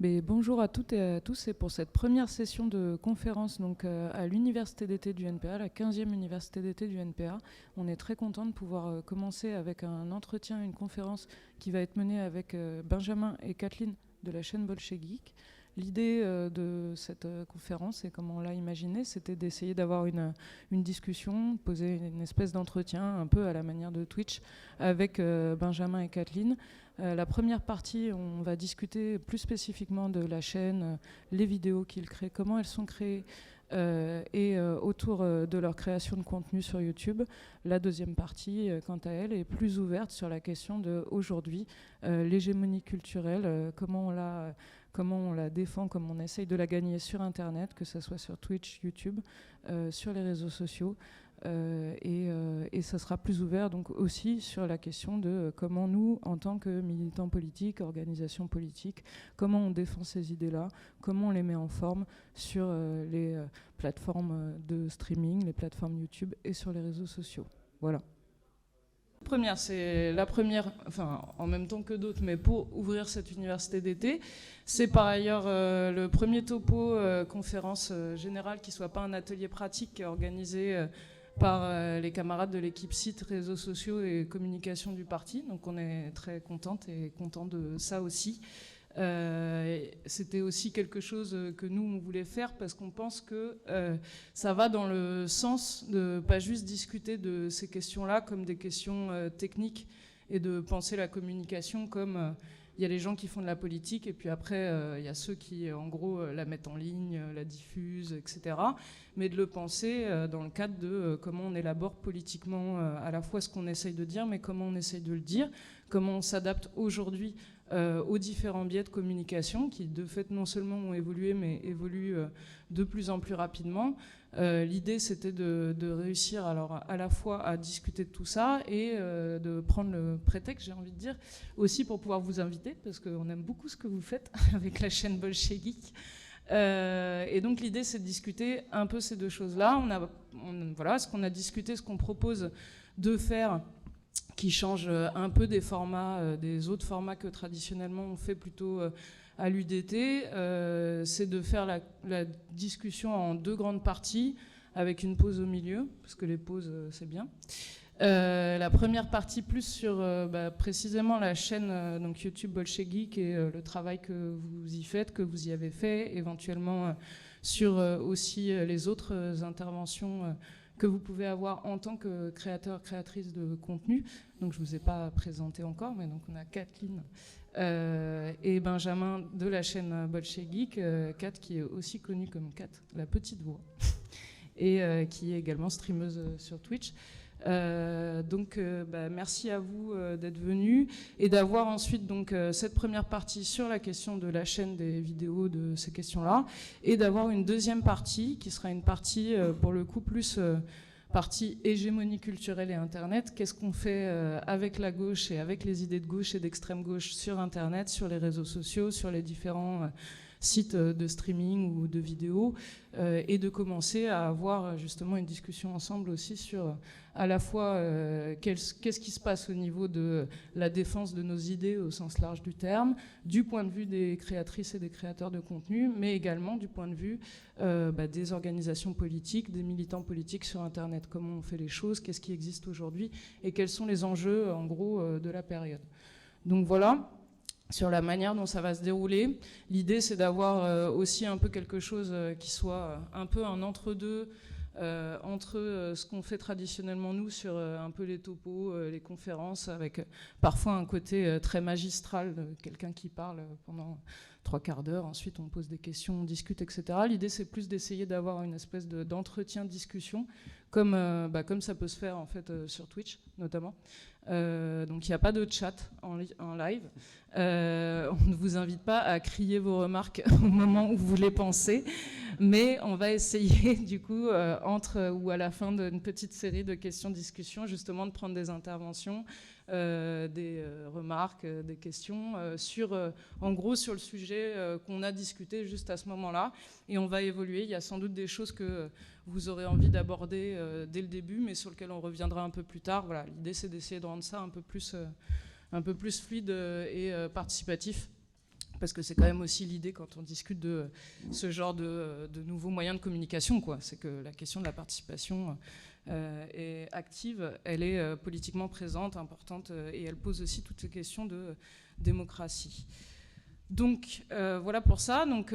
bonjour à toutes et à tous et pour cette première session de conférence euh, à l'université d'été du NPA, la 15e université d'été du NPA. On est très content de pouvoir euh, commencer avec un entretien, une conférence qui va être menée avec euh, Benjamin et Kathleen de la chaîne Bolchegeek. L'idée de cette conférence, et comme on l'a imaginé, c'était d'essayer d'avoir une, discussion, poser une espèce d'entretien un peu à la manière de Twitch avec Benjamin et Kathleen euh, la première partie, on va discuter plus spécifiquement de la chaîne, euh, les vidéos qu'ils créent, comment elles sont créées euh, et autour de leur création de contenu sur YouTube. La deuxième partie, quant à elle, est plus ouverte sur la question de aujourd'hui l'hégémonie culturelle, comment on la comment on la défend, comment on essaye de la gagner sur Internet, que ce soit sur Twitch, YouTube, sur les réseaux sociaux. Euh, euh, et, ça sera plus ouvert donc aussi sur la question de comment nous, en tant que militants politiques, organisations politiques, comment on défend ces idées-là, comment on les met en forme sur euh, les plateformes de streaming, les plateformes YouTube et sur les réseaux sociaux. Voilà. Première, c'est la première, enfin en même temps que d'autres, mais pour ouvrir cette université d'été. C'est par ailleurs le premier topo conférence générale qui soit pas un atelier pratique organisé par euh, les camarades de l'équipe site, réseaux sociaux et communication du parti. Donc on est très contente et content de ça aussi. Euh, c'était aussi quelque chose que nous on voulait faire parce qu'on pense que euh, ça va dans le sens de pas juste discuter de ces questions-là comme des questions techniques et de penser la communication comme il y a les gens qui font de la politique et puis après il y a ceux qui en gros la mettent en ligne, la diffusent, etc mais de le penser euh, dans le cadre de euh, comment on élabore politiquement euh, à la fois ce qu'on essaye de dire, mais comment on essaye de le dire, comment on s'adapte aujourd'hui aux différents biais de communication qui, de fait, non seulement ont évolué, mais évoluent de plus en plus rapidement. L'idée, c'était de, réussir alors à la fois à discuter de tout ça et de prendre le prétexte, j'ai envie de dire, aussi pour pouvoir vous inviter, parce qu'on aime beaucoup ce que vous faites avec la chaîne Bolshevik. Euh, et donc l'idée, c'est de discuter un peu ces deux choses-là. On voilà, ce qu'on a discuté, ce qu'on propose de faire, qui change un peu des formats, euh, des autres formats que traditionnellement on fait plutôt euh, à l'UDT, c'est de faire la, discussion en deux grandes parties, avec une pause au milieu, parce que les pauses, c'est bien. Euh, la première partie plus sur euh, bah, précisément la chaîne euh, donc YouTube Bolchegeek et le travail que vous y faites, que vous y avez fait, éventuellement sur aussi les autres interventions que vous pouvez avoir en tant que créateur, créatrice de contenu. Donc je ne vous ai pas présenté encore, mais donc on a Kathleen et Benjamin de la chaîne Bolchegeek, Kat qui est aussi connue comme Kat, la petite voix, et qui est également streameuse sur Twitch. Euh, donc, euh, bah, merci à vous euh, d'être venus et d'avoir ensuite donc cette première partie sur la question de la chaîne des vidéos de ces questions-là, et d'avoir une deuxième partie qui sera une partie pour le coup plus partie hégémonie culturelle et Internet. Qu'est-ce qu'on fait avec la gauche et avec les idées de gauche et d'extrême gauche sur Internet, sur les réseaux sociaux, sur les différents sites de streaming ou de vidéos, et de commencer à avoir justement une discussion ensemble aussi sur à la fois euh, qu'est-ce qui se passe au niveau de la défense de nos idées au sens large du terme, du point de vue des créatrices et des créateurs de contenu, mais également du point de vue euh, bah, des organisations politiques, des militants politiques sur Internet, comment on fait les choses, qu'est-ce qui existe aujourd'hui et quels sont les enjeux en gros euh, de la période. Donc voilà sur la manière dont ça va se dérouler. L'idée, c'est d'avoir aussi un peu quelque chose qui soit un peu un entre-deux euh, entre euh, ce qu'on fait traditionnellement nous sur euh, un peu les topos, les conférences, avec parfois un côté très magistral, quelqu'un qui parle pendant trois quarts d'heure, ensuite on pose des questions, on discute, etc. L'idée c'est plus d'essayer d'avoir une espèce d'entretien, discussion, comme, bah, comme ça peut se faire en fait sur Twitch notamment. donc il n'y a pas de chat en, en live. on ne vous invite pas à crier vos remarques au moment où vous les pensez mais on va essayer du coup euh, entre ou à la fin d'une petite série de questions-discussions justement de prendre des interventions, euh, des euh, remarques, des questions sur, en gros sur le sujet qu'on a discuté juste à ce moment-là. Et on va évoluer. Il y a sans doute des choses que vous aurez envie d'aborder dès le début, mais sur lesquelles on reviendra un peu plus tard. Voilà, l'idée c'est d'essayer de rendre ça un peu plus, un peu plus fluide et participatif parce que c'est quand même aussi l'idée quand on discute de ce genre de, nouveaux moyens de communication, quoi. C'est que la question de la participation euh, est active, elle est euh, politiquement présente, importante, euh, et elle pose aussi toutes ces questions de démocratie. Donc voilà pour ça. Donc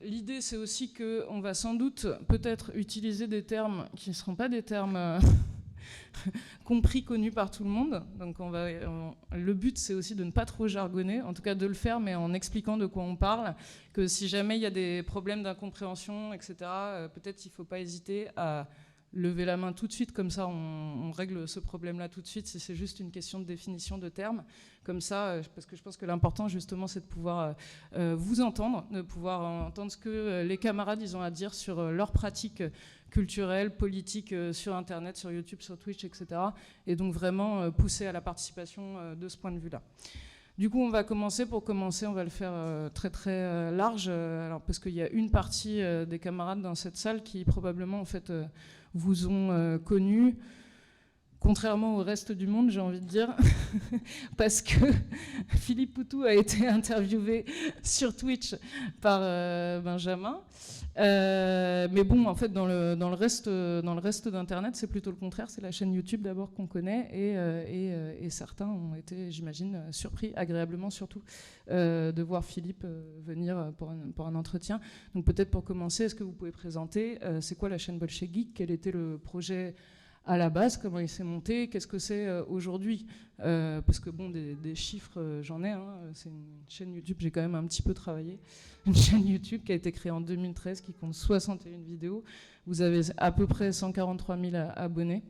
l'idée c'est aussi qu'on va sans doute peut-être utiliser des termes qui ne seront pas des termes compris, connu par tout le monde. Donc on va, le but, c'est aussi de ne pas trop jargonner, en tout cas de le faire, mais en expliquant de quoi on parle, que si jamais il y a des problèmes d'incompréhension, etc., euh, peut-être il ne faut pas hésiter à lever la main tout de suite, comme ça on, règle ce problème-là tout de suite, si c'est juste une question de définition de termes. Comme ça, euh, parce que je pense que l'important justement c'est de pouvoir euh, vous entendre, de pouvoir entendre ce que les camarades ils ont à dire sur leurs pratiques culturelle, politique euh, sur Internet, sur YouTube, sur Twitch, etc. Et donc vraiment euh, pousser à la participation euh, de ce point de vue-là. Du coup, on va commencer. Pour commencer, on va le faire très très large, alors parce qu'il y a une partie des camarades dans cette salle qui probablement en fait vous ont connu contrairement au reste du monde, j'ai envie de dire, parce que Philippe Poutou a été interviewé sur Twitch par Benjamin. Euh, mais bon, en fait, dans le, dans le reste, dans le reste d'Internet, c'est plutôt le contraire. C'est la chaîne YouTube d'abord qu'on connaît, et, euh, euh, et, certains ont été, j'imagine, surpris, agréablement surtout, de voir Philippe venir pour un, pour un, entretien. Donc peut-être pour commencer, est-ce que vous pouvez présenter, c'est quoi la chaîne Bolche Geek Quel était le projet à la base, comment il s'est monté, qu'est-ce que c'est euh, aujourd'hui euh, Parce que bon, des, chiffres, euh, j'en ai. Hein, c'est une chaîne YouTube, j'ai quand même un petit peu travaillé. Une chaîne YouTube qui a été créée en 2013, qui compte 61 vidéos. Vous avez à peu près 143 000 abonnés.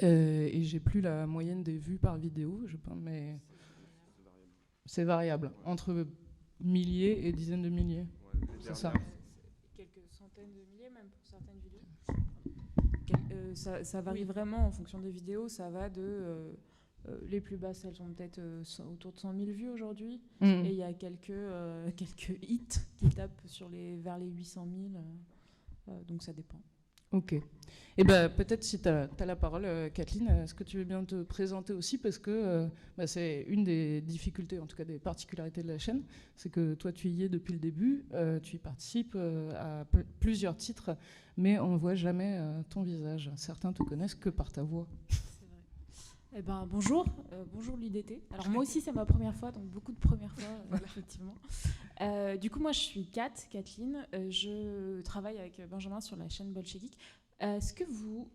et j'ai plus la moyenne des vues par vidéo, je pense, mais c'est variable, entre milliers et dizaines de milliers. c'est ça. Quelques centaines de milliers même pour certaines vidéos. Euh, ça, varie vraiment en fonction des vidéos. Ça va de. Euh, euh, les plus basses, elles sont peut-être autour de 100 000 vues aujourd'hui. Mm. Et il y a quelques, quelques hits qui tapent sur les, vers les 800 000. donc ça dépend. Ok. Eh ben, peut-être si tu as, la parole, Kathleen, est-ce que tu veux bien te présenter aussi Parce que bah, c'est une des difficultés, en tout cas des particularités de la chaîne, c'est que toi, tu y es depuis le début, tu y participes à plusieurs titres mais on ne voit jamais euh, ton visage. Certains te connaissent que par ta voix. Eh ben, bonjour, euh, bonjour l'IDT. Alors moi aussi c'est ma première fois, donc beaucoup de premières fois, euh, effectivement. du coup moi je suis Kat, Kathleen, je travaille avec Benjamin sur la chaîne Bolchevik. Est-ce que vous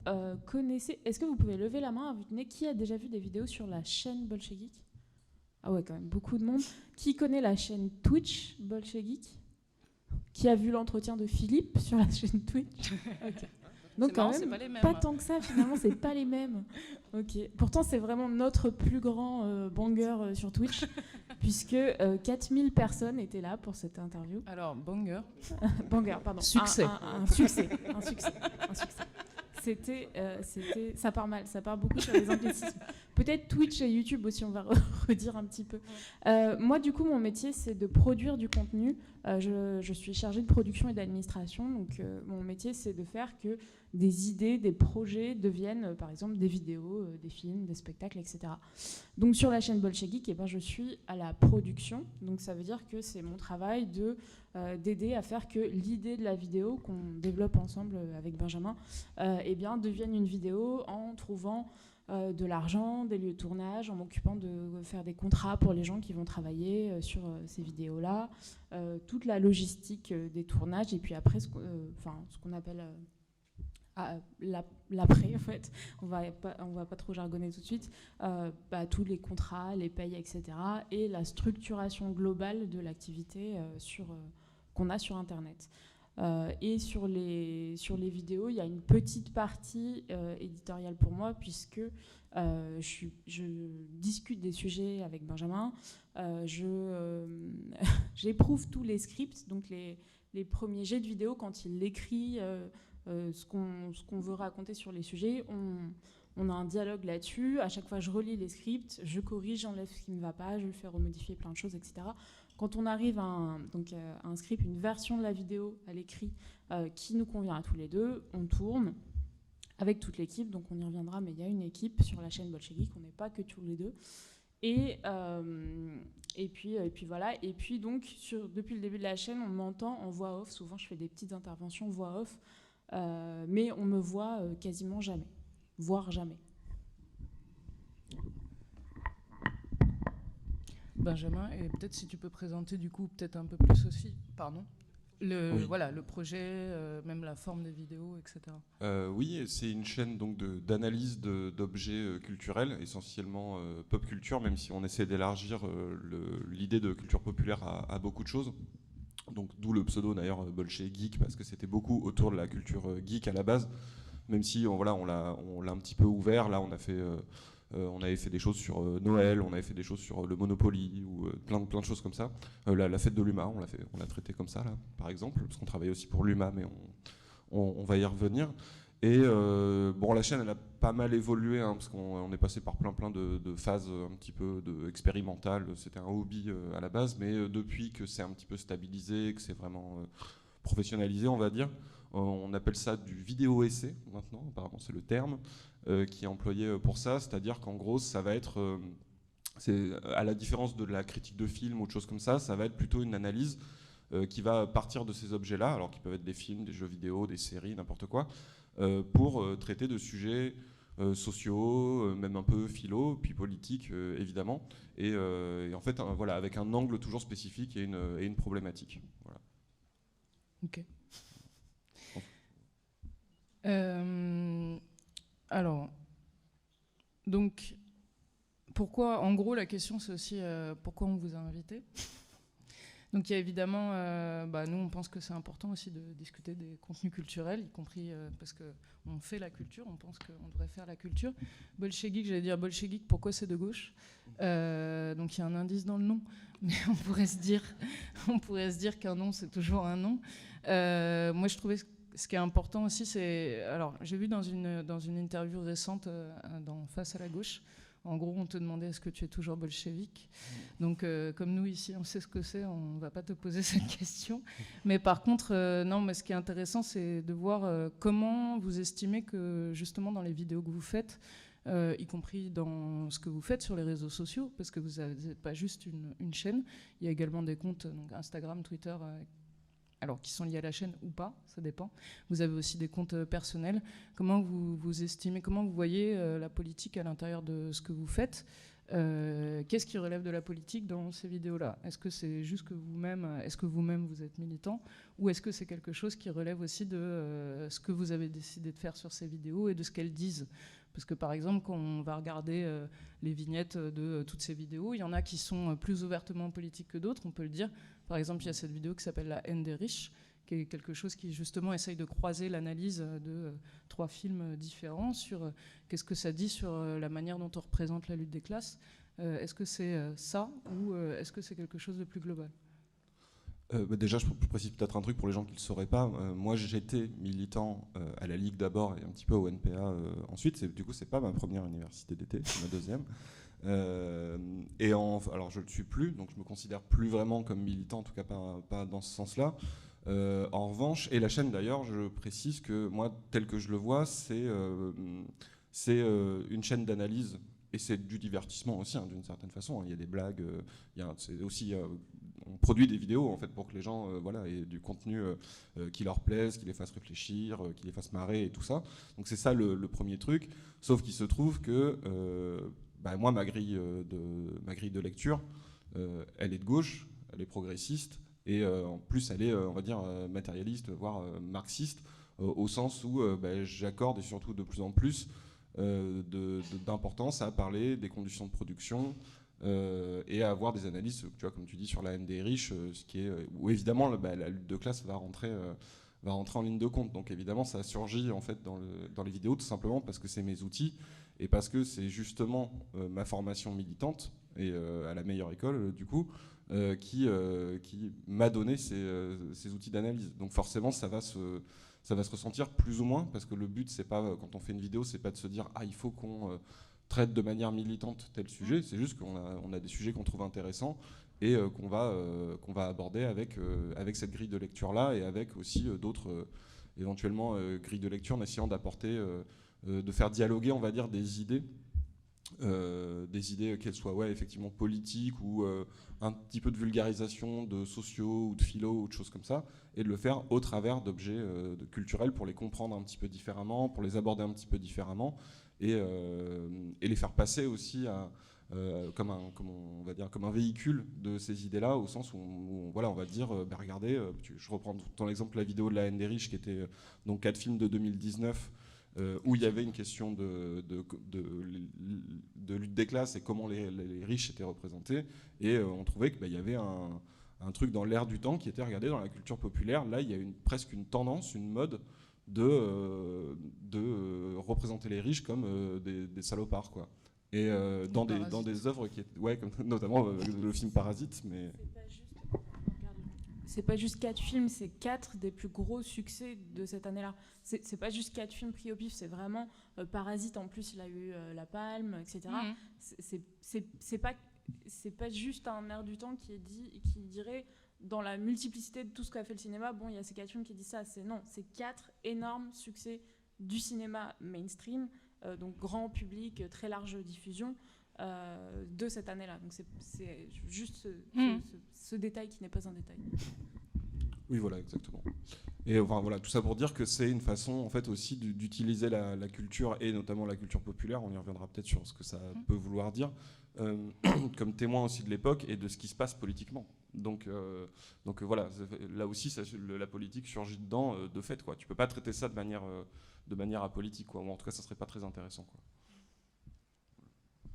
connaissez, est-ce que vous pouvez lever la main à vous tenir qui a déjà vu des vidéos sur la chaîne Bolchevik Ah ouais quand même beaucoup de monde. Qui connaît la chaîne Twitch Bolchevik qui a vu l'entretien de Philippe sur la chaîne Twitch? Donc quand même, pas, tant que ça finalement, c'est pas les mêmes. Ok. Pourtant c'est vraiment notre plus grand euh, banger euh, sur Twitch, puisque 4000 euh, personnes étaient là pour cette interview. Alors banger. banger, pardon. Succès. Un, succès. Un succès. Un succès. C'était, c'était, ça part mal, ça part beaucoup sur les anglicismes. Peut-être Twitch et YouTube aussi, on va redire un petit peu. Euh, moi, du coup, mon métier, c'est de produire du contenu. Euh, je, suis chargée de production et d'administration. Donc, euh, mon métier, c'est de faire que des idées, des projets deviennent, par exemple, des vidéos, des films, des spectacles, etc. Donc, sur la chaîne Bolshevik, eh ben, je suis à la production. Donc, ça veut dire que c'est mon travail de d'aider à faire que l'idée de la vidéo qu'on développe ensemble avec Benjamin eh bien, devienne une vidéo en trouvant euh, de l'argent, des lieux de tournage, en m'occupant de faire des contrats pour les gens qui vont travailler euh, sur euh, ces vidéos-là, toute la logistique des tournages, et puis après, ce, qu'on appelle l'après, en fait, on va on va pas trop jargonner tout de suite, bah, tous les contrats, les payes, etc., et la structuration globale de l'activité qu'on a sur Internet. Euh, et sur les, sur les vidéos, il y a une petite partie euh, éditoriale pour moi, puisque euh, je, discute des sujets avec Benjamin, j'éprouve tous les scripts, donc les, les, premiers jets de vidéo, quand il écrit ce qu'on veut raconter sur les sujets, on, on a un dialogue là-dessus. À chaque fois, je relis les scripts, je corrige, j'enlève ce qui ne va pas, je le fais remodifier plein de choses, etc. Quand on arrive à un, donc, euh, un script, une version de la vidéo à l'écrit euh, qui nous convient à tous les deux, on tourne avec toute l'équipe. Donc on y reviendra, mais il y a une équipe sur la chaîne Bolshevik, on n'est pas que tous les deux. Et, et, puis, et puis voilà. Et puis donc, sur, depuis le début de la chaîne, on m'entend en voix off. Souvent, je fais des petites interventions voix off. Mais on me voit quasiment jamais, voire jamais. Benjamin, et peut-être si tu peux présenter du coup peut-être un peu plus aussi, pardon, le, voilà, le projet, euh, même la forme des vidéos, etc. Euh, oui, c'est une chaîne donc d'analyse d'objets euh, culturels, essentiellement pop culture, même si on essaie d'élargir l'idée de culture populaire à, beaucoup de choses. Donc d'où le pseudo d'ailleurs Bolche Geek, parce que c'était beaucoup autour de la culture geek à la base, même si on, voilà, on l'a un petit peu ouvert. Là, on a fait euh, on avait fait des choses sur euh, Noël, on avait fait des choses sur euh, le Monopoly ou plein, plein de choses comme ça. La, fête de l'UMA, on l'a on l'a traité comme ça là, par exemple, parce qu'on travaille aussi pour l'UMA, mais on, va y revenir. Et bon, la chaîne, elle a pas mal évolué, hein, parce qu'on est passé par plein plein de, phases un petit peu expérimentales. C'était un hobby à la base, mais depuis que c'est un petit peu stabilisé, que c'est vraiment professionnalisé, on va dire, on appelle ça du vidéo essai maintenant, apparemment c'est le terme. Euh, qui est employé euh, pour ça, c'est-à-dire qu'en gros, ça va être, euh, à la différence de la critique de film ou de choses comme ça, ça va être plutôt une analyse qui va partir de ces objets-là, alors qui peuvent être des films, des jeux vidéo, des séries, n'importe quoi, pour traiter de sujets sociaux, même un peu philo, puis politiques évidemment, et, en fait, voilà, avec un angle toujours spécifique et une, problématique. Ok. Alors, donc, pourquoi, en gros, la question c'est aussi euh, pourquoi on vous a invité? Donc il y a évidemment, euh, bah, nous on pense que c'est important aussi de discuter des contenus culturels, y compris euh, parce qu'on fait la culture, on pense qu'on devrait faire la culture. Bolchevique, j'allais dire Bolchevique, pourquoi c'est de gauche? Donc il y a un indice dans le nom, mais on pourrait se dire, on pourrait se dire qu'un nom c'est toujours un nom. moi je trouvais ce qui est important aussi, c'est. Alors, j'ai vu dans une, dans une interview récente euh, dans Face à la gauche, en gros, on te demandait est-ce que tu es toujours bolchevique Donc, euh, comme nous ici, on sait ce que c'est, on ne va pas te poser cette question. Mais par contre, euh, non, mais ce qui est intéressant, c'est de voir comment vous estimez que, justement, dans les vidéos que vous faites, y compris dans ce que vous faites sur les réseaux sociaux, parce que vous n'êtes pas juste une, une, chaîne, il y a également des comptes, donc Instagram, Twitter, alors qui sont liés à la chaîne ou pas, ça dépend. Vous avez aussi des comptes euh, personnels. Comment vous, vous estimez, comment vous voyez euh, la politique à l'intérieur de ce que vous faites euh, Qu'est-ce qui relève de la politique dans ces vidéos-là? Est-ce que c'est juste que vous-même, est-ce que vous-même vous êtes militant, ou est-ce que c'est quelque chose qui relève aussi de ce que vous avez décidé de faire sur ces vidéos et de ce qu'elles disent? Parce que par exemple, quand on va regarder les vignettes de toutes ces vidéos, il y en a qui sont plus ouvertement politiques que d'autres, on peut le dire. Par exemple, il y a cette vidéo qui s'appelle La haine des riches, qui est quelque chose qui justement essaye de croiser l'analyse de euh, trois films différents sur euh, qu'est-ce que ça dit sur euh, la manière dont on représente la lutte des classes. est-ce que c'est ça ou est-ce que c'est quelque chose de plus global? Bah déjà, je précise peut-être un truc pour les gens qui ne le sauraient pas. moi, j'étais militant à la Ligue d'abord et un petit peu au NPA ensuite. Du coup, c'est pas ma première université d'été, c'est ma deuxième. Euh, et alors je ne le suis plus, donc je me considère plus vraiment comme militant, en tout cas pas, dans ce sens-là. Euh, en revanche, et la chaîne d'ailleurs, je précise que moi, tel que je le vois, c'est euh, c'est une chaîne d'analyse et c'est du divertissement aussi, hein, d'une certaine façon. Hein. Il y a des blagues, il y a, aussi, on produit des vidéos en fait pour que les gens, voilà, aient du contenu qui leur plaise, qui les fasse réfléchir, qui les fasse marrer et tout ça. Donc c'est ça le, premier truc. Sauf qu'il se trouve que bah, moi, ma grille, euh, de, ma grille de lecture, euh, elle est de gauche, elle est progressiste, et euh, en plus, elle est, on va dire, matérialiste, voire marxiste, au sens où bah, j'accorde, et surtout de plus en plus, d'importance à parler des conditions de production, et à avoir des analyses, tu vois, comme tu dis, sur la haine des riches, ce qui est, où évidemment bah, la lutte de classe va rentrer, va rentrer en ligne de compte. Donc évidemment, ça surgit en fait dans, dans les vidéos tout simplement parce que c'est mes outils et parce que c'est justement euh, ma formation militante, et euh, à la meilleure école euh, du coup, qui, qui m'a donné ces, outils d'analyse. Donc forcément, ça va se ça va se ressentir plus ou moins parce que le but c'est pas quand on fait une vidéo c'est pas de se dire ah il faut qu'on traite de manière militante tel sujet c'est juste qu'on a, on a des sujets qu'on trouve intéressants et qu'on va qu'on va aborder avec avec cette grille de lecture là et avec aussi d'autres éventuellement grilles de lecture en essayant d'apporter de faire dialoguer, on va dire, des idées euh, des idées, qu'elles soient ouais, effectivement politiques ou euh, un petit peu de vulgarisation de sociaux ou de philo ou de choses comme ça, et de le faire au travers d'objets euh, culturels pour les comprendre un petit peu différemment, pour les aborder un petit peu différemment, et, euh, les faire passer aussi euh, comme, un, comme, on va dire, comme un véhicule de ces idées-là, au sens où, on, voilà, on va dire, euh, bah, regardez, euh, je reprends ton exemple, la vidéo de la haine des riches, qui était euh, donc quatre films de 2019, euh, où il y avait une question de, de, de, de lutte des classes et comment les, riches étaient représentés, et euh, on trouvait qu'il y avait un, un truc dans l'air du temps qui était regardé dans la culture populaire. Là, il y a une, presque une tendance, une mode de, euh, de représenter les riches comme des, des salopards, quoi. Et dans, des, dans des œuvres qui étaient, ouais, comme, notamment le film Parasite, mais C'est pas juste quatre films, c'est quatre des plus gros succès de cette année-là. C'est c'est pas juste quatre films pris au pif, c'est vraiment euh, Parasite. En plus, il a eu euh, la Palme, etc. Mhm. C'est- c'est- C'est c'est pas c'est pas juste un air du temps qui est dit qui dirait dans la multiplicité de tout ce qu'a fait le cinéma. Bon, il y a ces quatre films qui disent ça. C'est non, c'est quatre énormes succès du cinéma mainstream, euh, donc grand public, très large diffusion. Euh, de cette année-là. Donc c'est- juste ce, ce- ce- ce détail qui n'est pas un détail. Oui, voilà, exactement. Et enfin, voilà, tout ça pour dire que c'est une façon, en fait, aussi d'u- d'utiliser la, la culture et notamment la culture populaire. On y reviendra peut-être sur ce que ça Mm. peut vouloir dire, euh, comme témoin aussi de l'époque et de ce qui se passe politiquement. Donc, euh, donc voilà, là aussi, ça- le- la politique surgit dedans euh, de fait. Quoi. Tu peux pas traiter ça de manière, euh, de manière apolitique, quoi. Ou en tout cas, ça serait pas très intéressant. Quoi.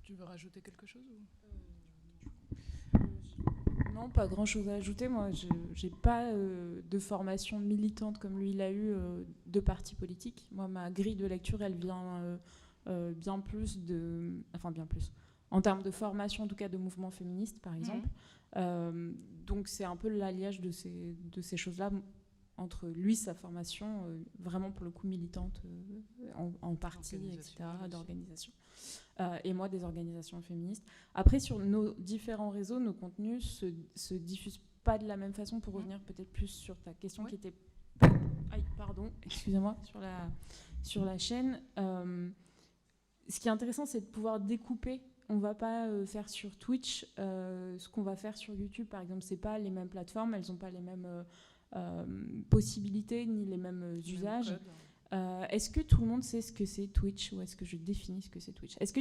Tu veux rajouter quelque chose ou- Non, pas grand-chose à ajouter. Moi, je n'ai pas euh, de formation militante comme lui, il a eu euh, de parti politique. Moi, ma grille de lecture, elle vient euh, euh, bien plus de... Enfin, bien plus. En termes de formation, en tout cas de mouvement féministe, par exemple. Euh, donc, c'est un peu l'alliage de ces, de ces choses-là entre lui, sa formation, euh, vraiment pour le coup militante euh, en, en parti, etc., d'organisation. Euh, et moi, des organisations féministes. Après, sur nos différents réseaux, nos contenus se, se diffusent pas de la même façon. Pour revenir peut-être plus sur ta question Oui. qui était, aïe, pardon, excusez-moi, sur la sur la chaîne. euh, ce qui est intéressant, c'est de pouvoir découper. On va pas euh, faire sur Twitch euh, ce qu'on va faire sur YouTube, par exemple. C'est pas les mêmes plateformes, elles ont pas les mêmes euh, possibilités ni les mêmes usages. Même code. Euh, est-ce que tout le monde sait ce que c'est Twitch ou est-ce que je définis ce que c'est Twitch? Est-ce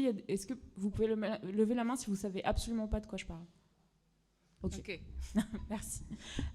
que vous pouvez le- lever la main si vous savez absolument pas de quoi je parle? Ok. Merci.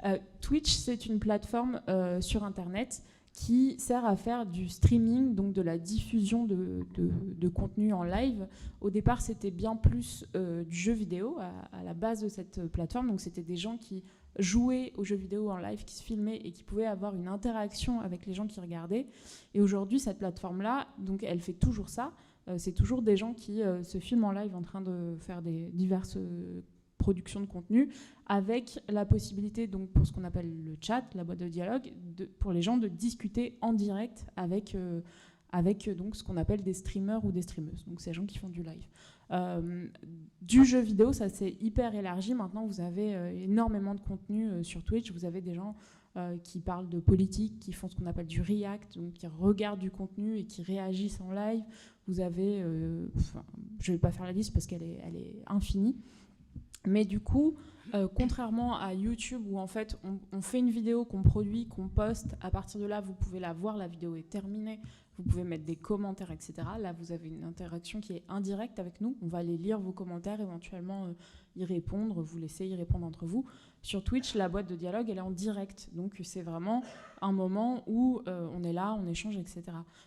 Euh, Twitch, c'est une plateforme euh, sur Internet qui sert à faire du streaming, donc de la diffusion de, de, de contenu en live. Au départ, c'était bien plus du jeu vidéo à, à la base de cette plateforme. Donc, c'était des gens qui jouaient aux jeux vidéo en live, qui se filmaient et qui pouvaient avoir une interaction avec les gens qui regardaient. Et aujourd'hui, cette plateforme-là, donc, elle fait toujours ça. Euh, c'est toujours des gens qui euh, se filment en live en train de faire des diverses euh, productions de contenu avec la possibilité, donc pour ce qu'on appelle le chat, la boîte de dialogue, pour les gens de discuter en direct avec, avec donc, ce qu'on appelle des streamers ou des streameuses, donc ces gens qui font du live. Euh, du jeu vidéo, ça s'est hyper élargi. Maintenant, vous avez euh, énormément de contenu euh, sur Twitch. Vous avez des gens qui parlent de politique, qui font ce qu'on appelle du react, donc qui regardent du contenu et qui réagissent en live. Vous avez, je ne vais pas faire la liste parce qu'elle est, infinie. Mais du coup, contrairement à YouTube où en fait on fait une vidéo qu'on produit, qu'on poste, à partir de là vous pouvez la voir, la vidéo est terminée, vous pouvez mettre des commentaires, etc. Là vous avez une interaction qui est indirecte avec nous, on va aller lire vos commentaires, éventuellement euh, y répondre, vous laisser y répondre entre vous. Sur Twitch, la boîte de dialogue elle est en direct, donc c'est vraiment un moment où euh, on est là, on échange, etc.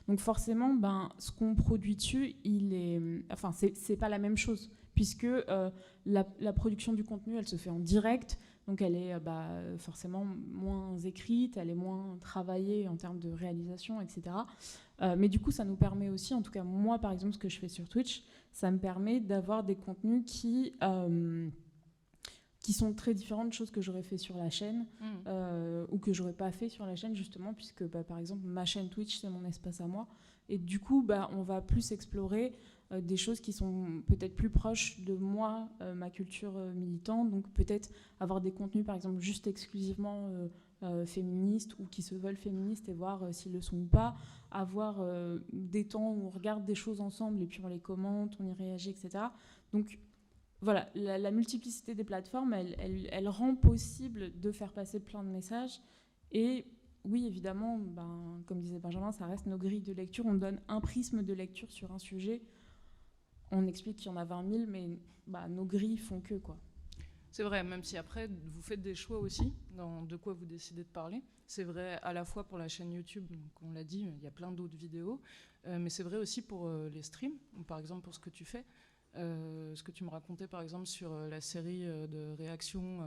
Donc forcément, ben, ce qu'on produit dessus, il est, enfin c'est pas la même chose puisque euh, la, production du contenu, elle se fait en direct, donc elle est euh, bah, forcément moins écrite, elle est moins travaillée en termes de réalisation, etc. Euh, mais du coup, ça nous permet aussi, en tout cas moi par exemple, ce que je fais sur Twitch, ça me permet d'avoir des contenus qui, euh, qui sont très différents de choses que j'aurais fait sur la chaîne Mm. euh, ou que j'aurais pas fait sur la chaîne justement puisque bah, par exemple ma chaîne Twitch c'est mon espace à moi Et du coup, bah, on va plus explorer des choses qui sont peut-être plus proches de moi, ma culture militante. Donc peut-être avoir des contenus, par exemple, juste exclusivement féministes ou qui se veulent féministes et voir s'ils le sont ou pas. Avoir des temps où on regarde des choses ensemble et puis on les commente, on y réagit, etc. Donc voilà, la, multiplicité des plateformes, elle, elle, rend possible de faire passer plein de messages. Et oui, évidemment, ben, comme disait Benjamin, ça reste nos grilles de lecture. On donne un prisme de lecture sur un sujet on explique qu'il y en a 20 000, mais bah, nos grilles font que quoi. C'est vrai, même si après vous faites des choix aussi dans de quoi vous décidez de parler. C'est vrai à la fois pour la chaîne YouTube, donc on l'a dit, il y a plein d'autres vidéos, euh, mais c'est vrai aussi pour euh, les streams, par exemple pour ce que tu fais. Euh, ce que tu me racontais par exemple sur la série de réactions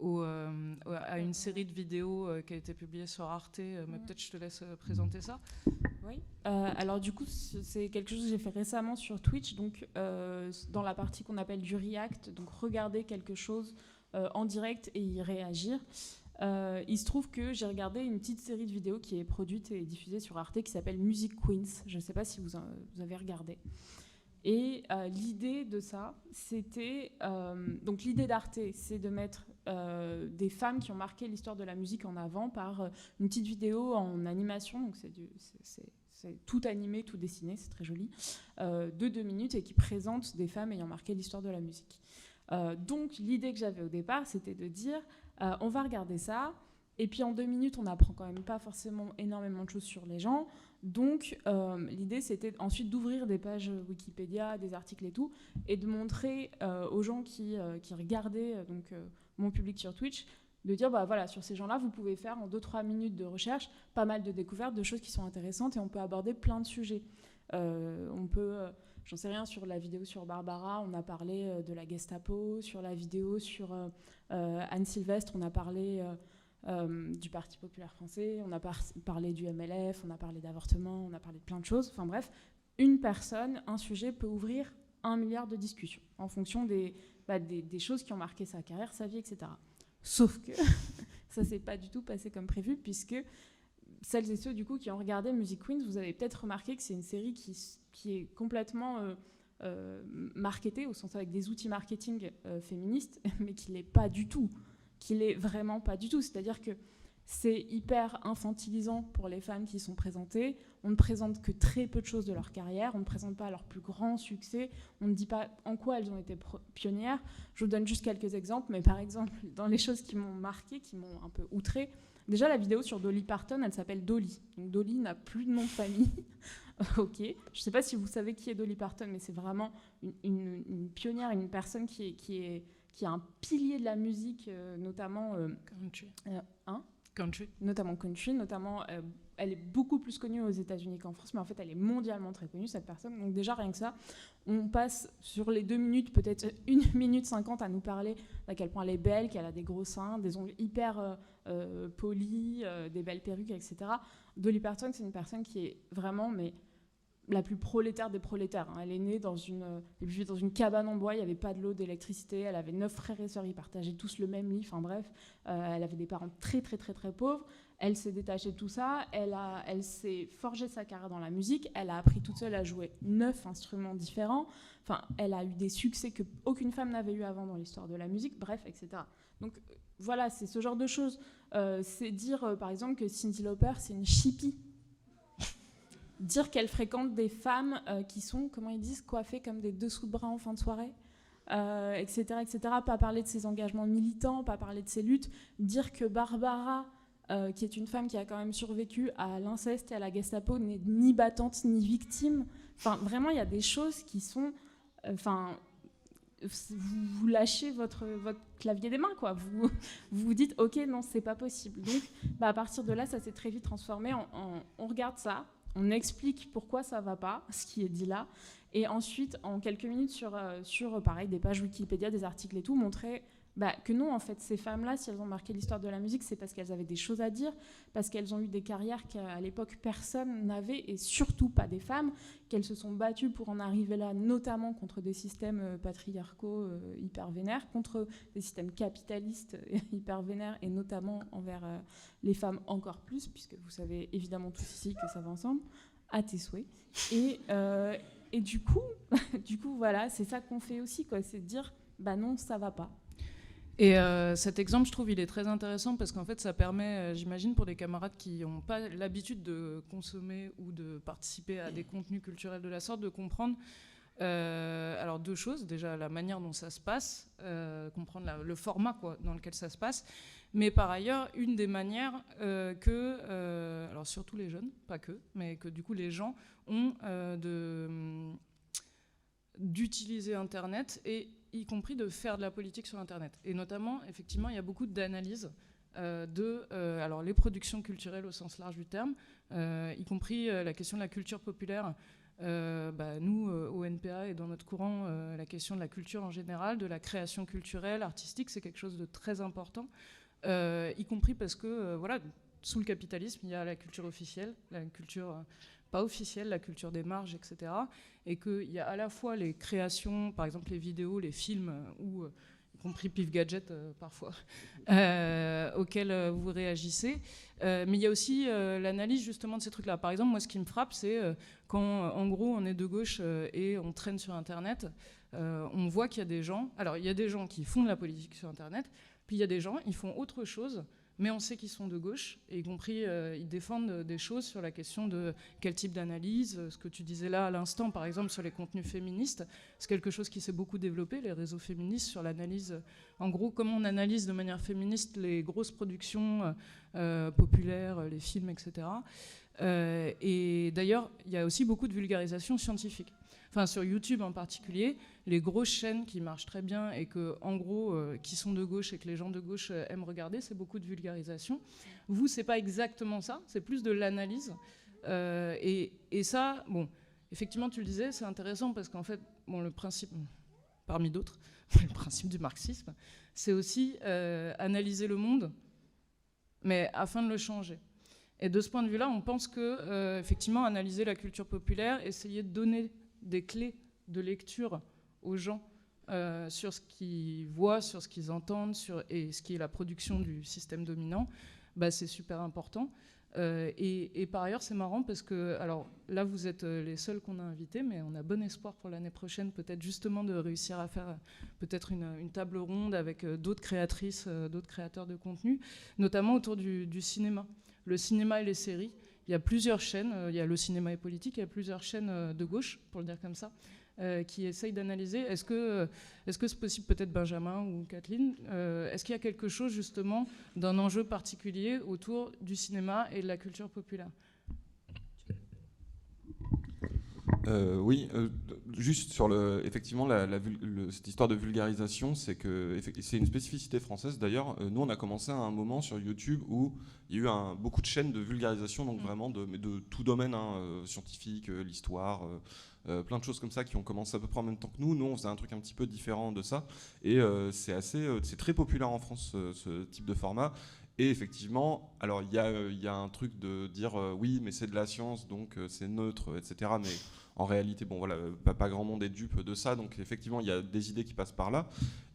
à une série de vidéos qui a été publiée sur Arte, mais peut-être je te laisse présenter ça. Oui. Euh, alors du coup, c'est quelque chose que j'ai fait récemment sur Twitch, donc euh, dans la partie qu'on appelle du react, donc regarder quelque chose euh, en direct et y réagir. il se trouve que j'ai regardé une petite série de vidéos qui est produite et diffusée sur Arte qui s'appelle Music Queens. Je ne sais pas si vous, vous avez regardé. Et l'idée de ça, c'était donc l'idée d'Arte, c'est de mettre des femmes qui ont marqué l'histoire de la musique en avant par une petite vidéo en animation, donc c'est c'est tout animé, tout dessiné, c'est très joli, euh, de deux minutes et qui présente des femmes ayant marqué l'histoire de la musique. Euh, donc l'idée que j'avais au départ, c'était de dire, euh, on va regarder ça, et puis en deux minutes, on n'apprend quand même pas forcément énormément de choses sur les gens. Donc l'idée, c'était ensuite d'ouvrir des pages Wikipédia, des articles et tout, et de montrer aux gens qui, qui regardaient donc, mon public sur Twitch de dire, bah voilà, sur ces gens-là, vous pouvez faire en 2-3 minutes de recherche pas mal de découvertes, de choses qui sont intéressantes et on peut aborder plein de sujets. Euh, on peut, euh, j'en sais rien, sur la vidéo sur Barbara, on a parlé euh, de la Gestapo, sur la vidéo sur Anne Sylvestre, on a parlé du Parti populaire français, on a parlé du MLF, on a parlé d'avortement, on a parlé de plein de choses. Enfin bref, une personne, un sujet peut ouvrir un milliard de discussions en fonction des, bah, choses qui ont marqué sa carrière, sa vie, etc. Sauf que ça s'est pas du tout passé comme prévu, puisque celles et ceux du coup qui ont regardé Music Queens, vous avez peut-être remarqué que c'est une série qui, est complètement euh, euh, marketée, au sens avec des outils marketing euh, féministes, mais qui l'est pas du tout, qui l'est vraiment pas du tout. C'est-à-dire que c'est hyper infantilisant pour les femmes qui sont présentées. On ne présente que très peu de choses de leur carrière. On ne présente pas leur plus grand succès. On ne dit pas en quoi elles ont été pionnières. Je vous donne juste quelques exemples. Mais par exemple, dans les choses qui m'ont marqué, qui m'ont un peu outré, déjà la vidéo sur Dolly Parton, elle s'appelle Dolly. Donc Dolly n'a plus de nom de famille. ok. Je ne sais pas si vous savez qui est Dolly Parton, mais c'est vraiment une, pionnière, une personne est, qui est qui un pilier de la musique, euh, notamment. Euh, euh, hein Country. Notamment country, notamment, elle est beaucoup plus connue aux États-Unis qu'en France, mais en fait, elle est mondialement très connue, cette personne. Donc, déjà, rien que ça, on passe sur les deux minutes, peut-être une minute cinquante, à nous parler d'à quel point elle est belle, qu'elle a des gros seins, des ongles hyper polis, des belles perruques, etc. Dolly Parton, c'est une personne qui est vraiment, mais la plus prolétaire des prolétaires. Hein. Elle est née dans une, elle dans une cabane en bois, il n'y avait pas de l'eau, d'électricité, elle avait neuf frères et sœurs, ils partageaient tous le même lit, enfin bref, euh, elle avait des parents très très très très pauvres. Elle s'est détachée de tout ça, elle, elle s'est forgée sa carrière dans la musique, elle a appris toute seule à jouer neuf instruments différents, enfin elle a eu des succès que aucune femme n'avait eu avant dans l'histoire de la musique, bref, etc. Donc voilà, c'est ce genre de choses. Euh, c'est dire euh, par exemple que Cindy Lauper c'est une chippie dire qu'elle fréquente des femmes euh, qui sont, comment ils disent, coiffées comme des dessous de bras en fin de soirée, etc., euh, etc. Pas parler de ses engagements militants, pas parler de ses luttes. Dire que Barbara, euh, qui est une femme qui a quand même survécu à l'inceste et à la Gestapo, n'est ni battante ni victime. Enfin, vraiment, il y a des choses qui sont... Enfin, vous, lâchez votre, votre clavier des mains, quoi. Vous vous, dites, ok, non, c'est pas possible. Donc, bah, à partir de là, ça s'est très vite transformé en, on regarde ça, on explique pourquoi ça va pas, ce qui est dit là, et ensuite, en quelques minutes, sur, euh, sur des pages Wikipédia, des articles et tout, montrer bah, que non, en fait, ces femmes-là, si elles ont marqué l'histoire de la musique, c'est parce qu'elles avaient des choses à dire, parce qu'elles ont eu des carrières qu'à l'époque personne n'avait, et surtout pas des femmes, qu'elles se sont battues pour en arriver là, notamment contre des systèmes euh, patriarcaux euh, hyper vénères, contre des systèmes capitalistes hyper vénères, et notamment envers les femmes encore plus, puisque vous savez évidemment tous ici que ça va ensemble. à tes souhaits. Et, et du coup, du coup, voilà, c'est ça qu'on fait aussi, quoi. C'est de dire, bah non, ça va pas. Et euh, cet exemple, je trouve, il est très intéressant parce qu'en fait, ça permet, euh, j'imagine, pour des camarades qui n'ont pas l'habitude de consommer ou de participer à des contenus culturels de la sorte, de comprendre. Euh, alors deux choses, déjà la manière dont ça se passe, comprendre le format dans lequel ça se passe, mais par ailleurs une des manières que, alors surtout les jeunes, pas que, mais que du coup les gens ont de d'utiliser Internet et y compris de faire de la politique sur Internet. Et notamment, effectivement, il y a beaucoup d'analyses euh, de euh, alors les productions culturelles au sens large du terme, euh, y compris la question de la culture populaire. Bah, nous, au NPA et dans notre courant, la question de la culture en général, de la création culturelle, artistique, c'est quelque chose de très important, y compris parce que, voilà, sous le capitalisme, il y a la culture officielle, la culture pas officielle, la culture des marges, etc. Et qu'il y a à la fois les créations, par exemple les vidéos, les films, ou euh, y compris Pif Gadget euh, parfois, euh, auxquels vous réagissez. mais il y a aussi l'analyse justement de ces trucs-là. Par exemple, moi, ce qui me frappe, c'est quand, en gros, on est de gauche et on traîne sur Internet, on voit qu'il y a des gens. Alors, il y a des gens qui font de la politique sur Internet, puis il y a des gens, ils font autre chose mais on sait qu'ils sont de gauche, y compris euh, ils défendent des choses sur la question de quel type d'analyse, euh, ce que tu disais là à l'instant, par exemple sur les contenus féministes, c'est quelque chose qui s'est beaucoup développé, les réseaux féministes, sur l'analyse, en gros, comment on analyse de manière féministe les grosses productions euh, populaires, les films, etc. et d'ailleurs, il y a aussi beaucoup de vulgarisation scientifique enfin sur YouTube en particulier, les grosses chaînes qui marchent très bien et que, en gros, euh, qui sont de gauche et que les gens de gauche euh, aiment regarder, c'est beaucoup de vulgarisation. Vous, c'est pas exactement ça, c'est plus de l'analyse. Euh, et, et, ça, bon, effectivement, tu le disais, c'est intéressant parce qu'en fait, bon, le principe, parmi d'autres, le principe du marxisme, c'est aussi analyser le monde, mais afin de le changer. Et de ce point de vue-là, on pense que, effectivement, analyser la culture populaire, essayer de donner des clés de lecture aux gens euh, sur ce qu'ils voient, sur ce qu'ils entendent, sur, et ce qui est la production du système dominant, bah, c'est super important. Euh, et, par ailleurs, c'est marrant parce que, alors là, vous êtes euh, les seuls qu'on a invités, mais on a bon espoir pour l'année prochaine, peut-être justement de réussir à faire peut-être une, table ronde avec d'autres créatrices, d'autres créateurs de contenu, notamment autour du, du, cinéma. Le cinéma et les séries, il y a plusieurs chaînes, il y a le cinéma et politique, il y a plusieurs chaînes de gauche, pour le dire comme ça, euh, qui essayent d'analyser. Est-ce que est-ce que c'est possible, peut-être Benjamin ou Kathleen, euh, est-ce qu'il y a quelque chose justement d'un enjeu particulier autour du cinéma et de la culture populaire? Euh, oui, juste sur le, effectivement la, cette histoire de vulgarisation, c'est que c'est une spécificité française. D'ailleurs, nous on a commencé à un moment sur YouTube où il y a eu un, beaucoup de chaînes de vulgarisation, donc mm. vraiment de, de tout domaine, hein, scientifique, l'histoire, euh, plein de choses comme ça qui ont commencé à peu près en même temps que nous. Nous, on faisait un truc un petit peu différent de ça. Et euh, c'est assez, euh, c'est très populaire en France, ce, type de format. Et effectivement, alors il y, y, a un truc de dire oui, mais c'est de la science, donc c'est neutre, etc. Mais en réalité, bon voilà, pas, pas, grand monde est dupe de ça, donc effectivement, il y a des idées qui passent par là.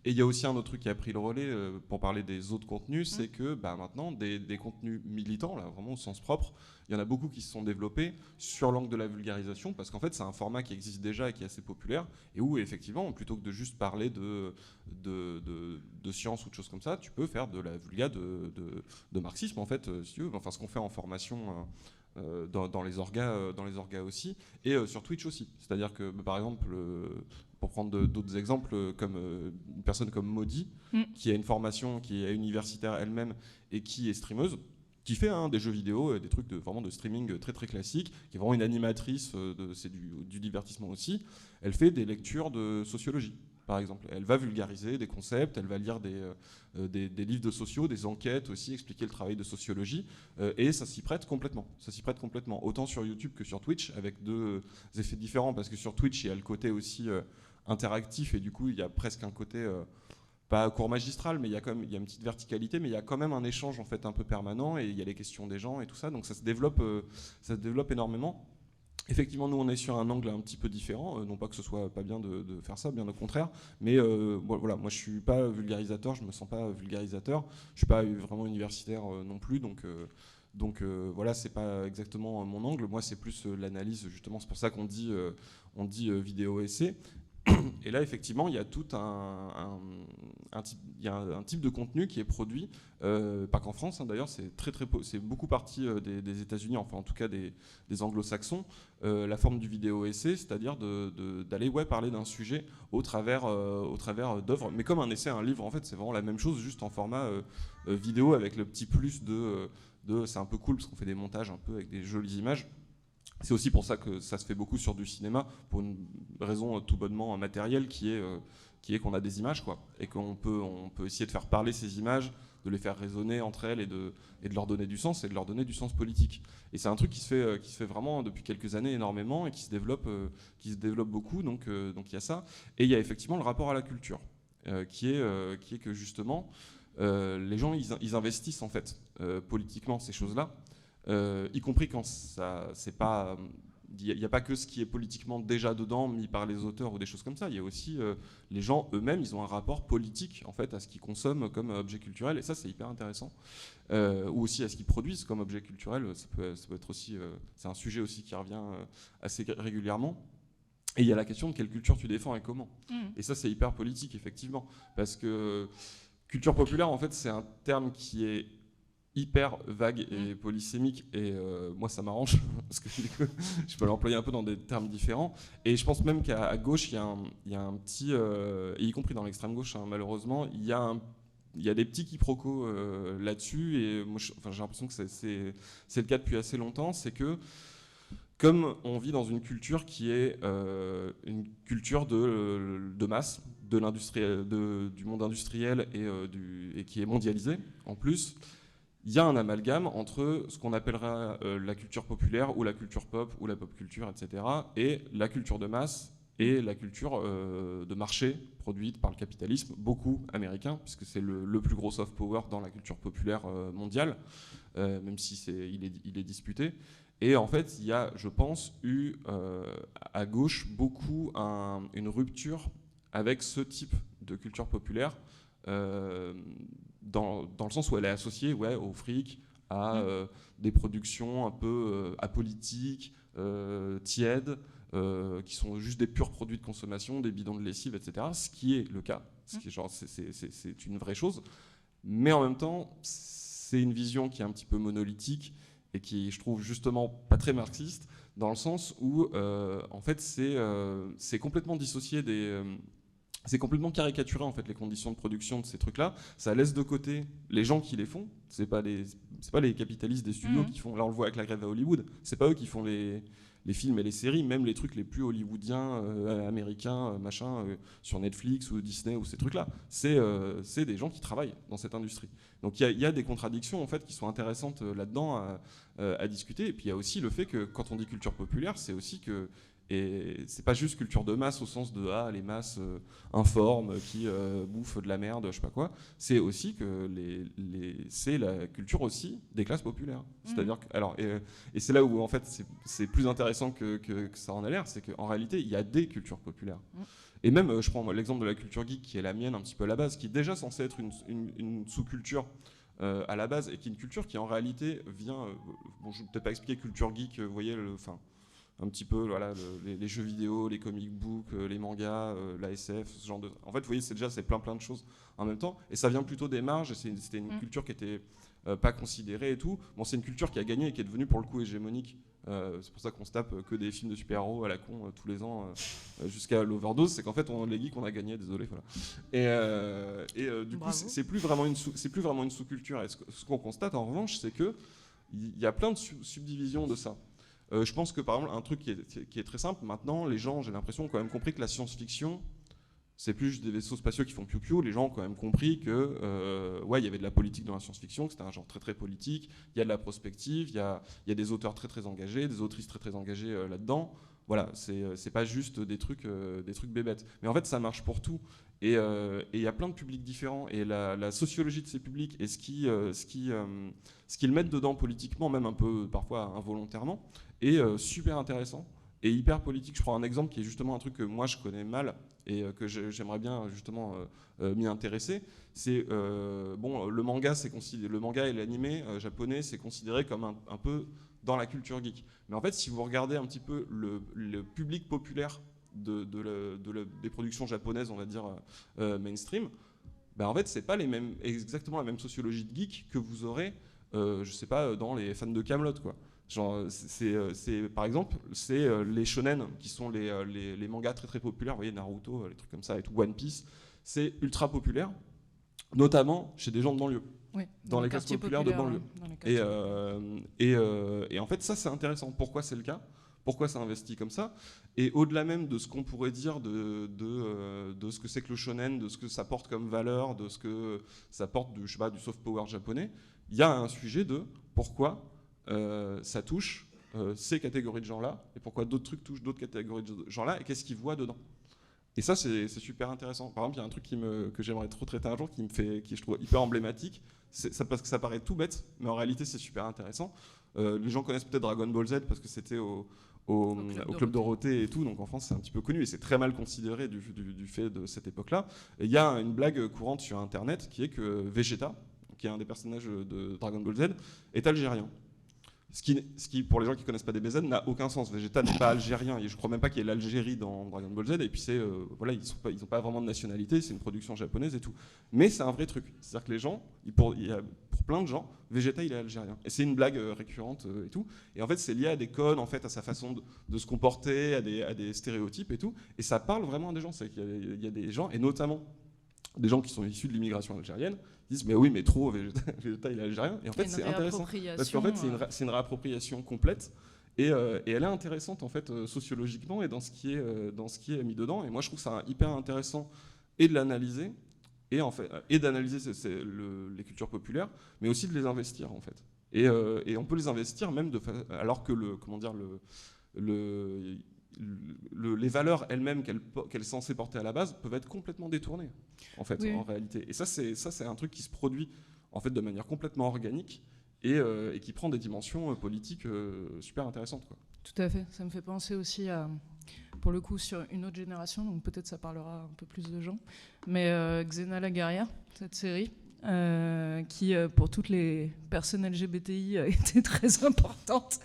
Et il y a aussi un autre truc qui a pris le relais euh, pour parler des autres contenus, c'est que bah, maintenant, des, contenus militants, là, vraiment au sens propre, il y en a beaucoup qui se sont développés sur l'angle de la vulgarisation, parce qu'en fait, c'est un format qui existe déjà et qui est assez populaire, et où, effectivement, plutôt que de juste parler de, de, de, science ou de choses comme ça, tu peux faire de la vulga de, de marxisme, en fait, euh, si tu veux. Enfin, ce qu'on fait en formation. Euh, dans, les orgas, dans les orgas aussi, et sur Twitch aussi. C'est-à-dire que, bah, par exemple, pour prendre d'autres exemples, euh, comme euh, une personne comme Maudie, mm. qui a une formation, qui est universitaire elle-même et qui est streameuse, qui fait hein, des jeux vidéo, euh, des trucs de, vraiment de streaming très très classiques, qui est vraiment une animatrice, c'est du, divertissement aussi. Elle fait des lectures de sociologie, par exemple. Elle va vulgariser des concepts, elle va lire des, des, livres de sociaux, des enquêtes aussi, expliquer le travail de sociologie, et ça s'y prête complètement. Ça s'y prête complètement, autant sur YouTube que sur Twitch, avec deux effets différents, parce que sur Twitch, il y a le côté aussi interactif et du coup il y a presque un côté euh, pas court magistral mais il y a quand même il y a une petite verticalité mais il y a quand même un échange en fait un peu permanent et il y a les questions des gens et tout ça donc ça se développe euh, ça se développe énormément Effectivement, nous, on est sur un angle un petit peu différent. Euh, non pas que ce soit pas bien de, faire ça, bien au contraire. Mais voilà, moi, je suis pas vulgarisateur, je me sens pas vulgarisateur. Je suis pas vraiment universitaire non plus, donc Donc voilà, c'est pas exactement mon angle. Moi, c'est plus l'analyse, justement. C'est pour ça qu'on dit, on dit vidéo essai. Et là, effectivement, il y a tout un, type, de contenu qui est produit, euh, pas qu'en France, hein, d'ailleurs, c'est beaucoup parti euh, des, États-Unis, enfin en tout cas des, Anglo-Saxons, euh, la forme du vidéo essai, c'est-à-dire d'aller ouais, parler d'un sujet au travers, d'œuvres, mais comme un essai, un livre, en fait, c'est vraiment la même chose, juste en format vidéo avec le petit plus de c'est un peu cool parce qu'on fait des montages un peu avec des jolies images. C'est aussi pour ça que ça se fait beaucoup sur du cinéma, pour une raison tout bonnement matérielle qui est euh, qu'on a des images, quoi, et qu'on peut, essayer de faire parler ces images, de les faire résonner entre elles et de, leur donner du sens et de leur donner du sens politique. Et c'est un truc qui se fait, euh, vraiment depuis quelques années énormément et qui se développe, euh, beaucoup. Donc, il y a ça. Et il y a effectivement le rapport à la culture, qui est, que justement les gens ils, investissent en fait politiquement ces choses-là. Euh, y compris quand ça, c'est pas, il n'y a, pas que ce qui est politiquement déjà dedans mis par les auteurs ou des choses comme ça. Il y a aussi euh, les gens eux-mêmes, ils ont un rapport politique en fait à ce qu'ils consomment comme objet culturel et ça c'est hyper intéressant. Euh, ou aussi à ce qu'ils produisent comme objet culturel. Ça peut, ça peut être aussi, c'est un sujet aussi qui revient assez régulièrement. Et il y a la question de quelle culture tu défends et comment. Mmh. Et ça c'est hyper politique effectivement parce que culture populaire en fait c'est un terme qui est hyper vague et mm. polysémique et euh, moi ça m'arrange parce que je peux l'employer un peu dans des termes différents. Et je pense même qu'à gauche il y, a un, petit euh, y compris dans l'extrême gauche hein, malheureusement il y a il y a des petits quiproquos euh, là-dessus. Et moi j'ai l'impression que c'est le cas depuis assez longtemps. C'est que comme on vit dans une culture qui est une culture de, de masse de l'industrie du monde industriel et, du, et qui est mondialisée en plus il y a un amalgame entre ce qu'on appellera euh, la culture populaire ou la culture pop ou la pop culture, etc., et la culture de masse et la culture euh, de marché produite par le capitalisme, beaucoup américain, puisque c'est le, plus gros soft power dans la culture populaire euh, mondiale, même si est, il est disputé. Et en fait, il y a, je pense, eu à gauche beaucoup une rupture avec ce type de culture populaire dans, le sens où elle est associée ouais, au fric, à mm. euh, des productions un peu euh, apolitiques, euh, tièdes, qui sont juste des purs produits de consommation, des bidons de lessive, etc. Ce qui est le cas. Mm. C'est une vraie chose. Mais en même temps, c'est une vision qui est un petit peu monolithique et qui, je trouve, justement pas très marxiste, dans le sens où, en fait, c'est complètement dissocié des c'est complètement caricaturé en fait les conditions de production de ces trucs-là. Ça laisse de côté les gens qui les font. C'est pas les c'est pas les capitalistes des studios mmh. qui font. Là on le voit avec la grève à Hollywood. C'est pas eux qui font les, les films et les séries, même les trucs les plus hollywoodiens, euh, américains, euh, machin, euh, sur Netflix ou Disney ou ces trucs-là. C'est c'est des gens qui travaillent dans cette industrie. Donc il y, y, a des contradictions en fait qui sont intéressantes là-dedans à, à, discuter. Et puis il y a aussi le fait que quand on dit culture populaire, c'est aussi que et c'est pas juste culture de masse au sens de ah les masses euh, informes qui euh, bouffent de la merde, je sais pas quoi. C'est aussi que les, les c'est la culture aussi des classes populaires. Mmh. C'est-à-dire que alors et, et c'est là où en fait c'est plus intéressant que, que, ça en a l'air, c'est qu'en réalité il y a des cultures populaires. Mmh. Et même euh, je prends l'exemple de la culture geek qui est la mienne un petit peu à la base, qui est déjà censée être une, une, sous-culture. à la base et qui est une culture qui en réalité vient bon je vais peut-être pas expliquer culture geek vous voyez le enfin un petit peu voilà, les, jeux vidéo, les comic books, euh, les mangas, euh, la SF, ce genre de. En fait, vous voyez, c'est déjà c'est plein plein de choses en même temps, et ça vient plutôt des marges. C'était une mm. culture qui était euh, pas considérée et tout. Bon, c'est une culture qui a gagné et qui est devenue pour le coup hégémonique. c'est pour ça qu'on se tape que des films de super-héros à la con tous les ans jusqu'à l'overdose. C'est qu'en fait, on les geeks, on a gagné. Désolé, voilà. Et, et du coup, c'est plus vraiment une c'est plus vraiment une sous-culture. Et ce, qu'on constate en revanche, c'est que il y a plein de subdivisions de ça. Euh, je pense que par exemple, un truc qui est, très simple, maintenant, les gens, j'ai l'impression, ont quand même compris que la science-fiction, c'est plus juste des vaisseaux spatiaux qui font piou-piou. Les gens ont quand même compris que, euh, ouais, il y avait de la politique dans la science-fiction, que c'était un genre très très politique. Il y a de la prospective, il y a, des auteurs très très engagés, des autrices très très engagées euh, là-dedans. Voilà, c'est pas juste des trucs, des trucs bébêtes. Mais en fait, ça marche pour tout. Et il y a plein de publics différents. Et la, sociologie de ces publics et ce qui, ce qui, ce qu'ils mettent dedans politiquement, même un peu parfois involontairement, est euh, super intéressant et hyper politique. Je prends un exemple qui est justement un truc que moi je connais mal et que j'aimerais bien justement m'y intéresser. C'est bon, le manga, c'est le manga et l'animé japonais, c'est considéré comme un, peu dans la culture geek. Mais en fait, si vous regardez un petit peu le, public populaire de, des productions japonaises, on va dire mainstream, ben en fait, c'est pas les mêmes, exactement la même sociologie de geek que vous aurez, je sais pas, dans les fans de Camelot, quoi. Genre, c'est, par exemple, c'est euh, les shonen qui sont euh, les, les, mangas très très populaires, vous voyez Naruto, euh, les trucs comme ça et tout, One Piece, c'est ultra populaire, notamment chez des gens de banlieue. dans, les classes populaires de banlieue. et, et, et, en fait, ça c'est intéressant. Pourquoi c'est le cas? Pourquoi ça investit comme ça? Et au-delà même de ce qu'on pourrait dire de, de, de ce que c'est que le shonen, de ce que ça porte comme valeur, de ce que ça porte du, je sais pas, du soft power japonais, il y a un sujet de pourquoi euh, ça touche euh, ces catégories de gens-là, et pourquoi d'autres trucs touchent d'autres catégories de gens-là, et qu'est-ce qu'ils voient dedans. Et ça, c'est super intéressant. Par exemple, il y a un truc qui me, que j'aimerais trop traiter un jour, qui me fait, qui je trouve hyper emblématique. Ça, parce que ça paraît tout bête, mais en réalité, c'est super intéressant. Euh, les gens connaissent peut-être Dragon Ball Z parce que c'était au, au, Club, Dorothée et tout, donc en France, c'est un petit peu connu et c'est très mal considéré du, du fait de cette époque-là. Et il y a une blague courante sur Internet qui est que Vegeta, qui est un des personnages de Dragon Ball Z, est algérien. Ce qui, pour les gens qui connaissent pas DBZ, n'a aucun sens. Vegeta n'est pas algérien. Et je crois même pas qu'il y ait l'Algérie dans Dragon Ball Z. Et puis c'est, euh, voilà, ils n'ont pas, vraiment de nationalité. C'est une production japonaise et tout. Mais c'est un vrai truc. C'est-à-dire que les gens, pour, il y a, pour plein de gens, Vegeta il est algérien. Et c'est une blague euh, récurrente euh, et tout. Et en fait, c'est lié à des codes, en fait, à sa façon de, se comporter, à des, à des, stéréotypes et tout. Et ça parle vraiment à des gens. C'est qu'il y, y, a des gens, et notamment des gens qui sont issus de l'immigration algérienne, disent mais oui mais trop Vegeta, il est algérien. Et en fait c'est intéressant. parce qu'en fait c'est une, euh. une, réappropriation complète. Et, euh, et, elle est intéressante en fait euh, sociologiquement et dans ce qui est dans ce qui est mis dedans. Et moi je trouve ça hyper intéressant et de l'analyser et en fait et d'analyser les cultures populaires mais aussi de les investir en fait. Et, et on peut les investir même de alors que le comment dire le le les valeurs elles-mêmes qu'elle est censée porter à la base peuvent être complètement détournées, en fait, en réalité. Et ça, c'est un truc qui se produit en fait de manière complètement organique et, euh, qui prend des dimensions euh, politiques euh, super intéressantes. Quoi. Tout à fait. Ça me fait penser aussi à, pour le coup, sur une autre génération, donc peut-être ça parlera un peu plus de gens, mais Xena la guerrière, cette série. qui, pour toutes les personnes LGBTI, a été très importante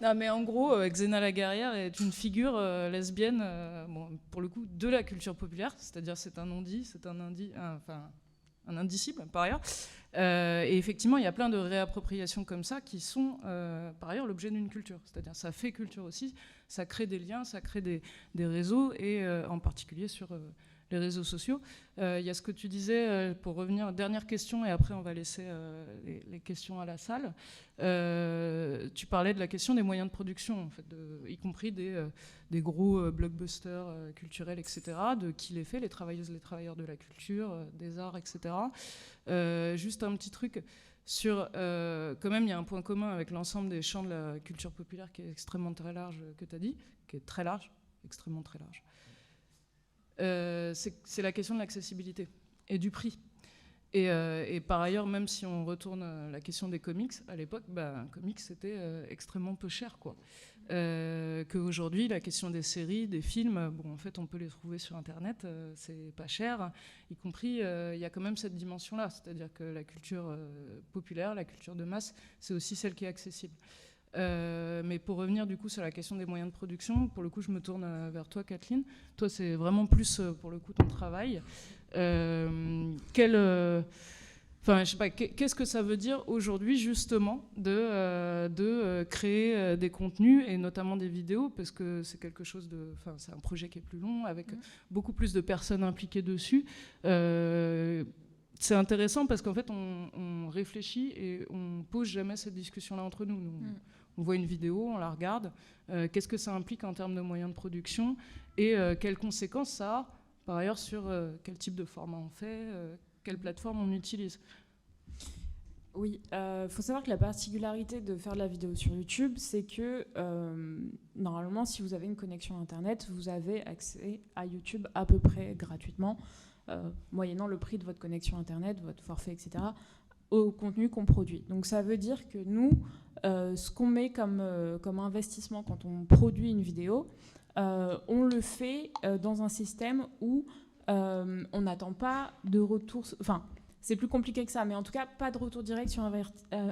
non, mais en gros, euh, Xena la guerrière est une figure euh, lesbienne, euh, bon, pour le coup, de la culture populaire, c'est-à-dire c'est un non-dit, c'est un, indi, enfin, un indicible par ailleurs. et effectivement, il y a plein de réappropriations comme ça qui sont par ailleurs l'objet d'une culture. C'est-à-dire ça fait culture aussi, ça crée des liens, ça crée des réseaux, et en particulier sur les réseaux sociaux. Euh, il y a ce que tu disais, euh, pour revenir, dernière question, et après on va laisser euh, les, questions à la salle. tu parlais de la question des moyens de production, en fait, y compris des, gros blockbusters culturels, etc., de qui les fait, les travailleuses, les travailleurs de la culture, des arts, etc. juste un petit truc sur, quand même, il y a un point commun avec l'ensemble des champs de la culture populaire qui est extrêmement très large, que tu as dit, qui est très large, extrêmement très large. Euh, c'est la question de l'accessibilité et du prix. Euh, et, par ailleurs, même si on retourne à la question des comics, à l'époque, bah, un comics c'était euh, extrêmement peu cher, quoi. Qu'aujourd'hui, la question des séries, des films, bon, en fait, on peut les trouver sur Internet, c'est pas cher. Y compris, il y a quand même cette dimension-là, c'est-à-dire que la culture populaire, la culture de masse, c'est aussi celle qui est accessible. Euh, mais pour revenir du coup sur la question des moyens de production, pour le coup, je me tourne euh, vers toi, Kathleen. Toi, c'est vraiment plus euh, pour le coup ton travail. quel, enfin, je sais pas, qu'est-ce que ça veut dire aujourd'hui justement de, de créer des contenus et notamment des vidéos? Parce que c'est quelque chose de, enfin, c'est un projet qui est plus long avec mmh. beaucoup plus de personnes impliquées dessus c'est intéressant parce qu'en fait, on, réfléchit et on pose jamais cette discussion-là entre nous. nous mmh on voit une vidéo, on la regarde, euh, qu'est-ce que ça implique en termes de moyens de production et euh, quelles conséquences ça a par ailleurs sur euh, quel type de format on fait, quelle plateforme on utilise. Oui, il faut savoir que la particularité de faire de la vidéo sur YouTube, c'est que normalement, si vous avez une connexion Internet, vous avez accès à YouTube à peu près gratuitement, moyennant le prix de votre connexion Internet, votre forfait, etc au contenu qu'on produit. Donc ça veut dire que nous, ce qu'on met comme, comme investissement quand on produit une vidéo, on le fait dans un système où on n'attend pas de retour. Enfin, c'est plus compliqué que ça, mais en tout cas, pas de retour direct sur euh,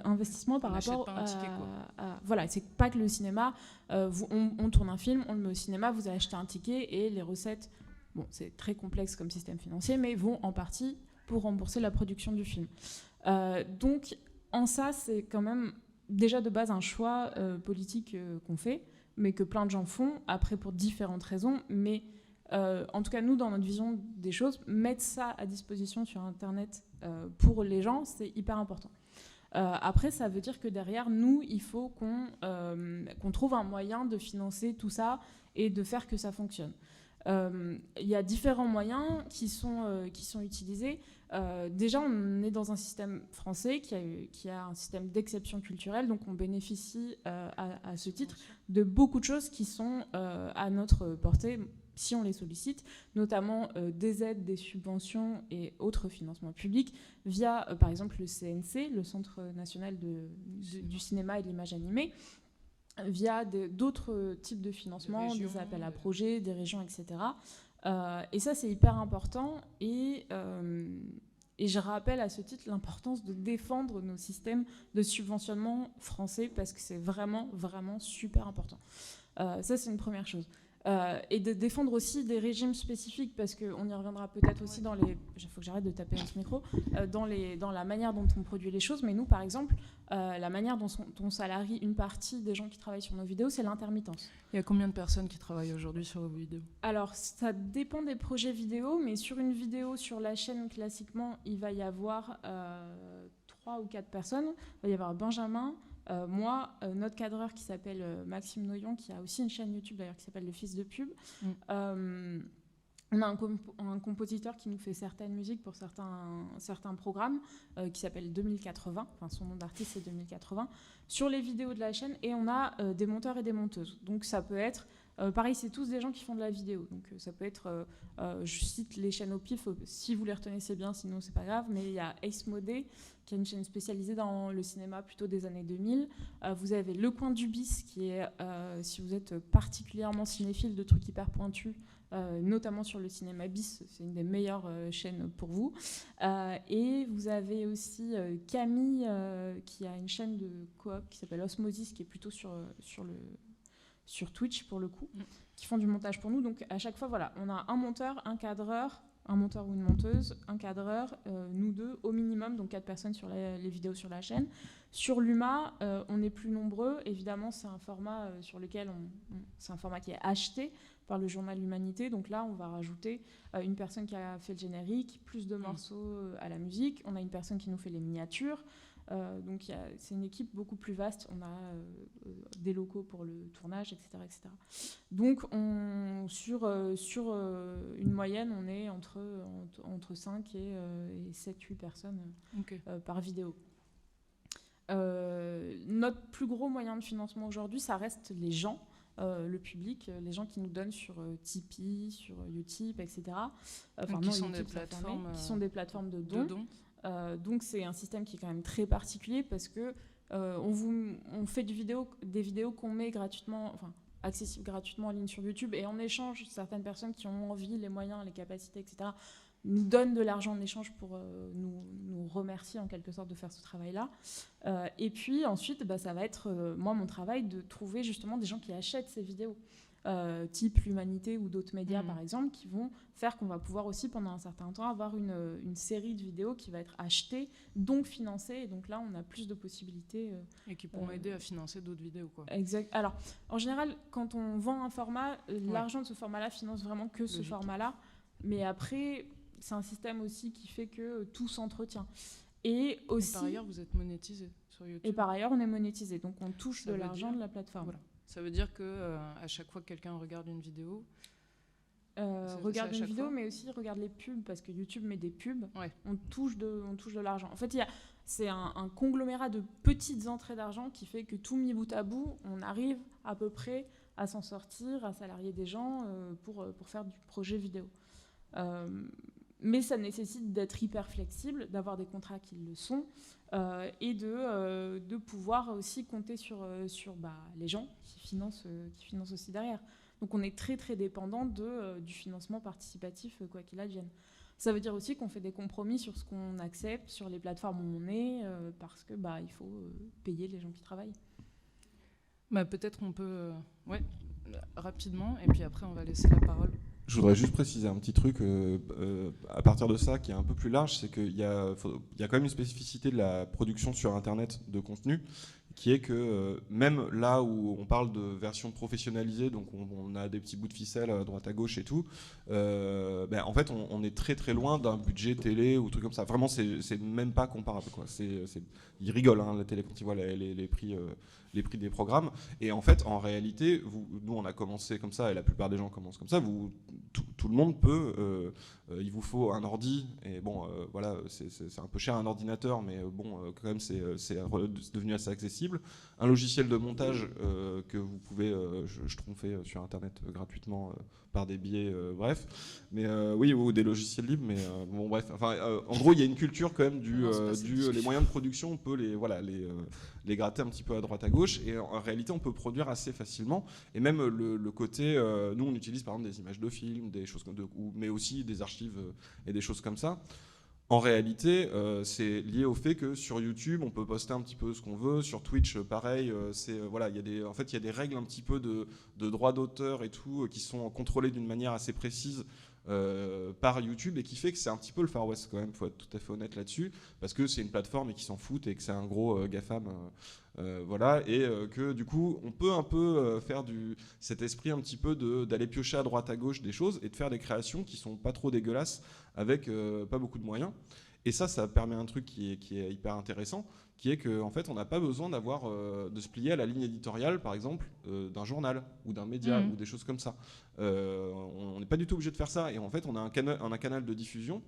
investissement par rapport à, Voilà, c'est pas que le cinéma, euh, on, tourne un film, on le met au cinéma, vous achetez un ticket et les recettes, bon, c'est très complexe comme système financier, mais vont en partie pour rembourser la production du film. Euh, donc, en ça, c'est quand même déjà de base un choix politique qu'on fait, mais que plein de gens font, après pour différentes raisons, mais euh, en tout cas, nous, dans notre vision des choses, mettre ça à disposition sur Internet euh, pour les gens, c'est hyper important. Euh, après, ça veut dire que derrière, nous, il faut qu'on trouve un moyen de financer tout ça et de faire que ça fonctionne. Il y a différents moyens qui sont, qui sont utilisés. déjà, on est dans un système français qui a, qui a un système d'exception culturelle, donc on bénéficie à, à, ce titre de beaucoup de choses qui sont à notre portée si on les sollicite, notamment euh, des aides, des subventions et autres financements publics via, euh, par exemple, le CNC, le Centre national du cinéma et de l'image animée, via d'autres types de financements, des, appels à projets, des régions, etc. Euh, et ça, c'est hyper important. Et, et je rappelle à ce titre l'importance de défendre nos systèmes de subventionnement français parce que c'est vraiment, vraiment super important. ça, c'est une première chose. Euh, et de défendre aussi des régimes spécifiques, parce qu'on y reviendra peut-être aussi dans les... Il faut que j'arrête de taper dans ce micro. Euh, dans, les, dans la manière dont on produit les choses. Mais nous, par exemple, euh, la manière dont on salarie une partie des gens qui travaillent sur nos vidéos, c'est l'intermittence. Il y a combien de personnes qui travaillent aujourd'hui sur vos vidéos? Alors, ça dépend des projets vidéo, mais sur une vidéo sur la chaîne, classiquement, il va y avoir trois ou quatre personnes. Il va y avoir Benjamin, euh, moi, euh, notre cadreur qui s'appelle euh, Maxime Noyon, qui a aussi une chaîne YouTube d'ailleurs qui s'appelle Le Fils de Pub, mm. On a un, compositeur qui nous fait certaines musiques pour certains, certains programmes qui s'appelle 2080, enfin son nom d'artiste c'est 2080, sur les vidéos de la chaîne et on a des monteurs et des monteuses. Donc ça peut être euh, pareil, c'est tous des gens qui font de la vidéo. Donc euh, ça peut être, euh, je cite les chaînes au pif, si vous les retenez bien, sinon c'est pas grave. Mais il y a Ace Modé, qui est une chaîne spécialisée dans le cinéma plutôt des années 2000. vous avez Le Coin du Bis, qui est, si vous êtes particulièrement cinéphile de trucs hyper pointus, notamment sur le cinéma bis, c'est une des meilleures chaînes pour vous. et vous avez aussi Camille, qui a une chaîne de coop qui s'appelle Osmosis, qui est plutôt sur, sur le sur Twitch pour le coup, mm. qui font du montage pour nous. Donc à chaque fois, voilà, on a un monteur, un cadreur, un monteur ou une monteuse, un cadreur, euh, nous deux au minimum, donc quatre personnes sur les, vidéos sur la chaîne. Sur l'UMA, euh, on est plus nombreux. Évidemment, c'est un format euh, sur lequel on, c'est un format qui est acheté par le journal L'Humanité. Donc là, on va rajouter une personne qui a fait le générique, plus de mm. morceaux à la musique. On a une personne qui nous fait les miniatures. Euh, donc c'est une équipe beaucoup plus vaste. On a euh, euh, des locaux pour le tournage, etc. etc. Donc on, sur, sur une moyenne, on est entre, entre, 5 et, 7-8 personnes par vidéo. notre plus gros moyen de financement aujourd'hui, ça reste les gens. le public, les gens qui nous donnent sur Tipeee, sur Utip, etc. Enfin, qui, sont des plateformes, qui sont des plateformes de dons. Euh, donc c'est un système qui est quand même très particulier parce que euh, on, fait des vidéos qu'on met gratuitement, enfin accessibles gratuitement en ligne sur YouTube et en échange, certaines personnes qui ont envie, les moyens, les capacités, etc., nous donnent de l'argent en échange pour euh, nous, nous, remercier en quelque sorte de faire ce travail-là. et puis ensuite, bah, ça va être, moi, mon travail de trouver justement des gens qui achètent ces vidéos. Euh, type l'Humanité ou d'autres médias, mm. par exemple, qui vont faire qu'on va pouvoir aussi, pendant un certain temps, avoir une, une, série de vidéos qui va être achetée, donc financée. Et donc là, on a plus de possibilités. Euh, et qui pourront euh, aider à financer d'autres vidéos. Quoi. Exact. Alors, en général, quand on vend un format, l'argent de ce format-là finance vraiment que ce format-là. Mais après, c'est un système aussi qui fait que tout s'entretient. Et aussi. par ailleurs, vous êtes monétisé sur YouTube. Et par ailleurs, on est monétisé. Donc, on touche de l'argent de la plateforme. Voilà. Ça veut dire que euh, à chaque fois que quelqu'un regarde une vidéo, euh, regarde une vidéo, mais aussi regarde les pubs parce que YouTube met des pubs. On touche de, on touche de l'argent. En fait, il c'est un, conglomérat de petites entrées d'argent qui fait que tout mis bout à bout, on arrive à peu près à s'en sortir, à salarier des gens euh, pour, pour faire du projet vidéo. Mais ça nécessite d'être hyper flexible, d'avoir des contrats qui le sont, euh, et de, euh, de pouvoir aussi compter sur, euh, sur bah, les gens qui financent, qui financent aussi derrière. Donc on est très très dépendant de, du financement participatif, quoi qu'il advienne. Ça veut dire aussi qu'on fait des compromis sur ce qu'on accepte, sur les plateformes où on est, parce que bah, il faut payer les gens qui travaillent. Bah, Peut-être on peut, ouais, rapidement, et puis après on va laisser la parole je voudrais juste préciser un petit truc euh, euh, à partir de ça qui est un peu plus large, c'est qu'il y, y, a quand même une spécificité de la production sur Internet de contenu qui est que euh, même là où on parle de version professionnalisée, donc on, a des petits bouts de ficelle à droite à gauche et tout, ben en fait on, est très très loin d'un budget télé ou truc comme ça. Vraiment c'est même pas comparable. Ils rigolent hein, la télé quand ils voient les prix les prix des programmes. Et en fait, en réalité, nous, on a commencé comme ça, et la plupart des gens commencent comme ça. Tout, le monde peut. Euh, euh, il vous faut un ordi, et bon, euh, voilà, c'est un peu cher un ordinateur, mais bon, quand même, c'est devenu assez accessible. Un logiciel de montage que vous pouvez, je, je sur Internet gratuitement par des billets, bref. Mais oui, ou des logiciels libres, mais bon, bref. Enfin, en gros, il y a une culture quand même du, du les moyens de production, on peut les, voilà, les, les gratter un petit peu à droite à gauche, et en, réalité, on peut produire assez facilement. Et même le, côté, nous, on utilise par exemple des images de films, des choses comme de, mais aussi des archives et des choses comme ça. En réalité, euh, c'est lié au fait que sur YouTube, on peut poster un petit peu ce qu'on veut. Sur Twitch, euh, pareil. Euh, c'est voilà, il y a des, en fait, il y a des règles un petit peu de, de droit d'auteur et tout qui sont contrôlées d'une manière assez précise par YouTube et qui fait que c'est un petit peu le Far West quand même. Faut être tout à fait honnête là-dessus parce que c'est une plateforme et qui s'en foutent et que c'est un gros gafam. Voilà, et que du coup, on peut un peu faire du, cet esprit un petit peu d'aller piocher à droite à gauche des choses et de faire des créations qui sont pas trop dégueulasses avec euh, pas beaucoup de moyens. Et ça, ça permet un truc qui est, qui est hyper intéressant, qui est qu'en en fait, on n'a pas besoin d'avoir euh, de se plier à la ligne éditoriale, par exemple, euh, d'un journal ou d'un média mmh. ou des choses comme ça. on n'est pas du tout obligé de faire ça. Et en fait, on a un canal de diffusion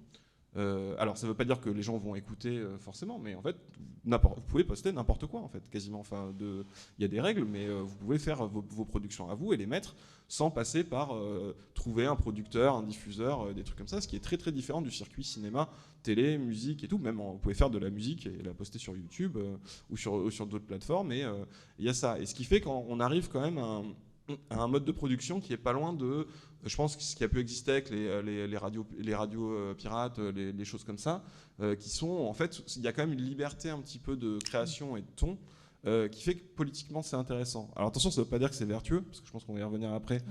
euh, alors, ça ne veut pas dire que les gens vont écouter euh, forcément, mais en fait, vous pouvez poster n'importe quoi, en fait, quasiment. Enfin, il y a des règles, mais euh, vous pouvez faire vos, productions à vous et les mettre sans passer par trouver un producteur, un diffuseur, des trucs comme ça, ce qui est très très différent du circuit cinéma, télé, musique et tout. Même, vous pouvez faire de la musique et la poster sur YouTube ou sur, d'autres plateformes, et il y a ça. Et ce qui fait qu'on arrive quand même à un, mode de production qui est pas loin de je pense ce qui a pu exister avec les, euh, les, radios, les radios euh, pirates, euh, les, choses comme ça, qui sont en fait, il y a quand même une liberté un petit peu de création et de ton. qui fait que politiquement c'est intéressant. Alors attention, ça ne veut pas dire que c'est vertueux, parce que je pense qu'on va y revenir après.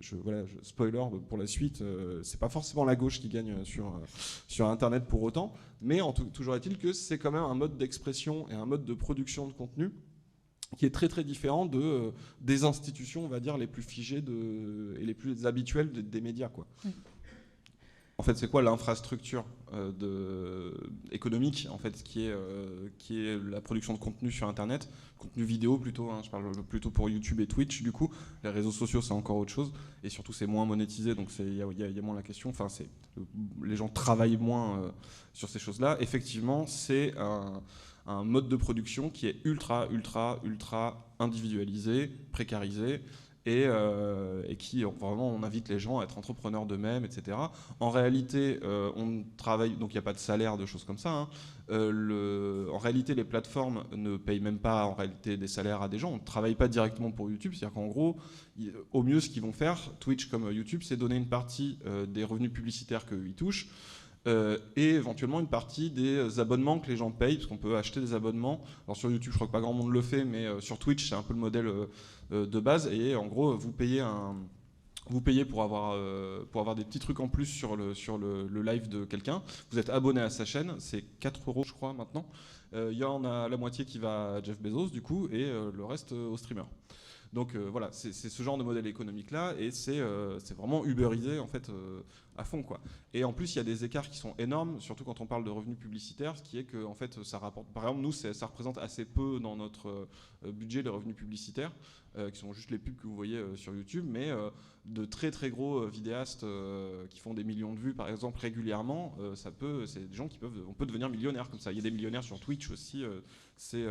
je, voilà, spoiler pour la suite, c'est pas forcément la gauche qui gagne sur, sur Internet pour autant, mais en toujours est-il que c'est quand même un mode d'expression et un mode de production de contenu qui est très très différent de, euh, des institutions, on va dire, les plus figées de, et les plus habituelles des médias. Quoi. En fait, c'est quoi l'infrastructure euh, économique, en fait, qui est, euh, qui est la production de contenu sur Internet, contenu vidéo plutôt, hein, je parle plutôt pour YouTube et Twitch, du coup. Les réseaux sociaux, c'est encore autre chose, et surtout, c'est moins monétisé, donc il y, y, a moins la question. Enfin, les gens travaillent moins sur ces choses-là. Effectivement, c'est un un mode de production qui est ultra, ultra, ultra individualisé, précarisé, et, euh, qui vraiment on invite les gens à être entrepreneurs d'eux-mêmes, etc. En réalité, euh, on travaille, donc il n'y a pas de salaire, de choses comme ça. Hein. Euh, en réalité, les plateformes ne payent même pas en réalité des salaires à des gens. On ne travaille pas directement pour YouTube, c'est-à-dire qu'en gros, au mieux, ce qu'ils vont faire, Twitch comme YouTube, c'est donner une partie des revenus publicitaires qu'ils touchent euh, et éventuellement une partie des abonnements que les gens payent, parce qu'on peut acheter des abonnements. Alors sur YouTube, je crois que pas grand monde le fait, mais euh, sur Twitch, c'est un peu le modèle euh, de base. Et en gros, vous payez un, vous payez pour avoir, pour avoir des petits trucs en plus sur le, sur le, live de quelqu'un. Vous êtes abonné à sa chaîne, c'est 4 euros je crois maintenant. Il y en a la moitié qui va à Jeff Bezos du coup et le reste au streamer. Donc voilà, c'est ce genre de modèle économique là et c'est vraiment uberisé en fait à fond quoi. Et en plus il y a des écarts qui sont énormes, surtout quand on parle de revenus publicitaires, ce qui est que en fait ça rapporte. Par exemple nous ça représente assez peu dans notre euh, budget les revenus publicitaires, euh, qui sont juste les pubs que vous voyez euh, sur YouTube, mais de très très gros vidéastes qui font des millions de vues par exemple régulièrement, ça peut, c'est des gens qui peuvent, on peut devenir millionnaire comme ça. Il y a des millionnaires sur Twitch aussi. C'est,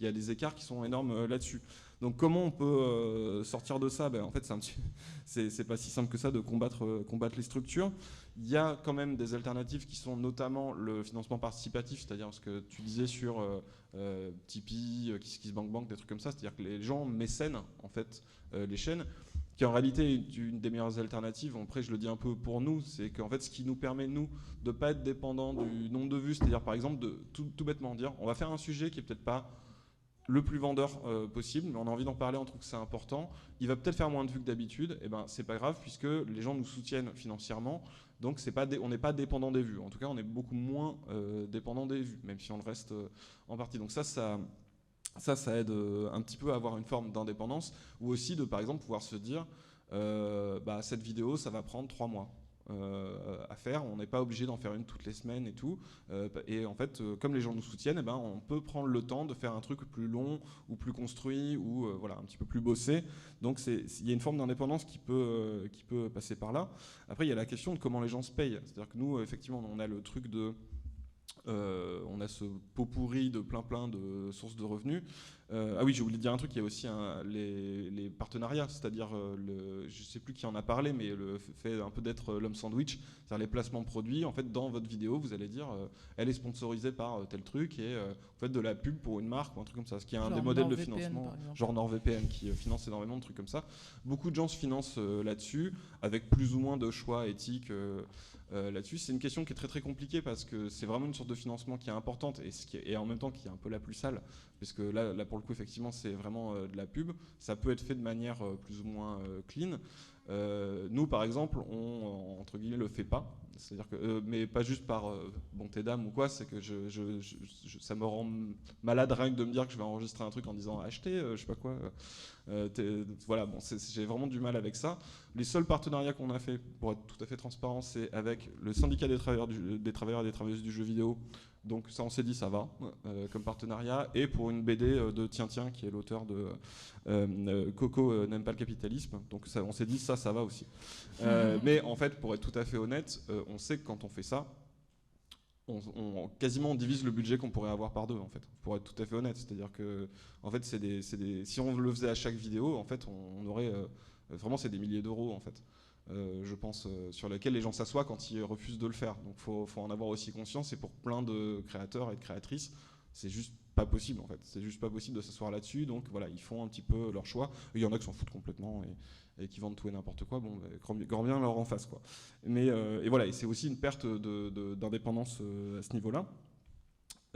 il y a des écarts qui sont énormes là-dessus. Donc comment on peut sortir de ça? Ben, En fait, c'est, pas si simple que ça de combattre, combattre les structures. Il y a quand même des alternatives qui sont notamment le financement participatif, c'est-à-dire ce que tu disais sur euh, Tipeee, KissKissBankBank, des trucs comme ça, c'est-à-dire que les gens mécènent en fait les chaînes qui en réalité est une des meilleures alternatives. Après, je le dis un peu pour nous, c'est qu'en fait, ce qui nous permet, nous, de ne pas être dépendant du nombre de vues, c'est-à-dire, par exemple, de tout, bêtement dire, on va faire un sujet qui est peut-être pas le plus vendeur euh, possible, mais on a envie d'en parler, on trouve que c'est important. Il va peut-être faire moins de vues que d'habitude, et eh ben c'est pas grave puisque les gens nous soutiennent financièrement, donc c'est pas on n'est pas dépendant des vues. En tout cas, on est beaucoup moins euh, dépendant des vues, même si on le reste euh, en partie. Donc ça, ça, ça, aide un petit peu à avoir une forme d'indépendance, ou aussi de, par exemple, pouvoir se dire, bah, cette vidéo, ça va prendre trois mois. Euh, à faire, on n'est pas obligé d'en faire une toutes les semaines et tout. et en fait, comme les gens nous soutiennent, eh ben, on peut prendre le temps de faire un truc plus long ou plus construit ou voilà, un petit peu plus bossé. Donc il y a une forme d'indépendance qui peut, qui peut passer par là. Après, il y a la question de comment les gens se payent. C'est-à-dire que nous, effectivement, on a le truc de euh, on a ce pot pourri de plein plein de sources de revenus. Euh, ah oui, j'ai oublié de dire un truc, il y a aussi les, partenariats, c'est-à-dire, euh, je ne sais plus qui en a parlé, mais le fait un peu d'être l'homme sandwich, c'est-à-dire les placements produits. En fait, dans votre vidéo, vous allez dire, elle est sponsorisée par tel truc, et vous faites de la pub pour une marque ou un truc comme ça, ce qui est un des modèles de financement, genre NordVPN, qui finance énormément de trucs comme ça. Beaucoup de gens se financent là-dessus, avec plus ou moins de choix éthiques euh, là-dessus. C'est une question qui est très très compliquée parce que c'est vraiment une sorte de financement qui est importante et, ce qui est, et en même temps qui est un peu la plus sale, puisque là, là pour le coup effectivement c'est vraiment euh, de la pub. Ça peut être fait de manière euh, plus ou moins clean. nous par exemple, on entre guillemets le fait pas. C'est-à-dire que, mais pas juste par bonté d'âme ou quoi, c'est que ça me rend malade rien que de me dire que je vais enregistrer un truc en disant acheter, je sais pas quoi. Euh, voilà, bon, j'ai vraiment du mal avec ça. Les seuls partenariats qu'on a fait, pour être tout à fait transparent, c'est avec le syndicat des travailleurs, des travailleurs et des travailleuses du jeu vidéo. Donc ça, on s'est dit, ça va euh, comme partenariat. Et pour une BD euh, de Tiens Tiens, qui est l'auteur de Coco n'aime pas le capitalisme. Donc ça, on s'est dit, ça, ça va aussi. mais en fait, pour être tout à fait honnête, on sait que quand on fait ça, on, quasiment on divise le budget qu'on pourrait avoir par deux en fait pour être tout à fait honnête c'est à dire que en fait c'est des, des, si on le faisait à chaque vidéo en fait on, aurait euh, vraiment c'est des milliers d'euros en fait euh, je pense euh, sur lesquels les gens s'assoient quand ils refusent de le faire donc faut, faut en avoir aussi conscience et pour plein de créateurs et de créatrices c'est juste pas possible en fait c'est juste pas possible de s'asseoir là-dessus donc voilà ils font un petit peu leur choix il y en a qui s'en foutent complètement et, qui vendent tout et n'importe quoi, bon, bah, grand bien leur en face. Quoi. Mais, euh, et voilà, et c'est aussi une perte d'indépendance euh, à ce niveau-là.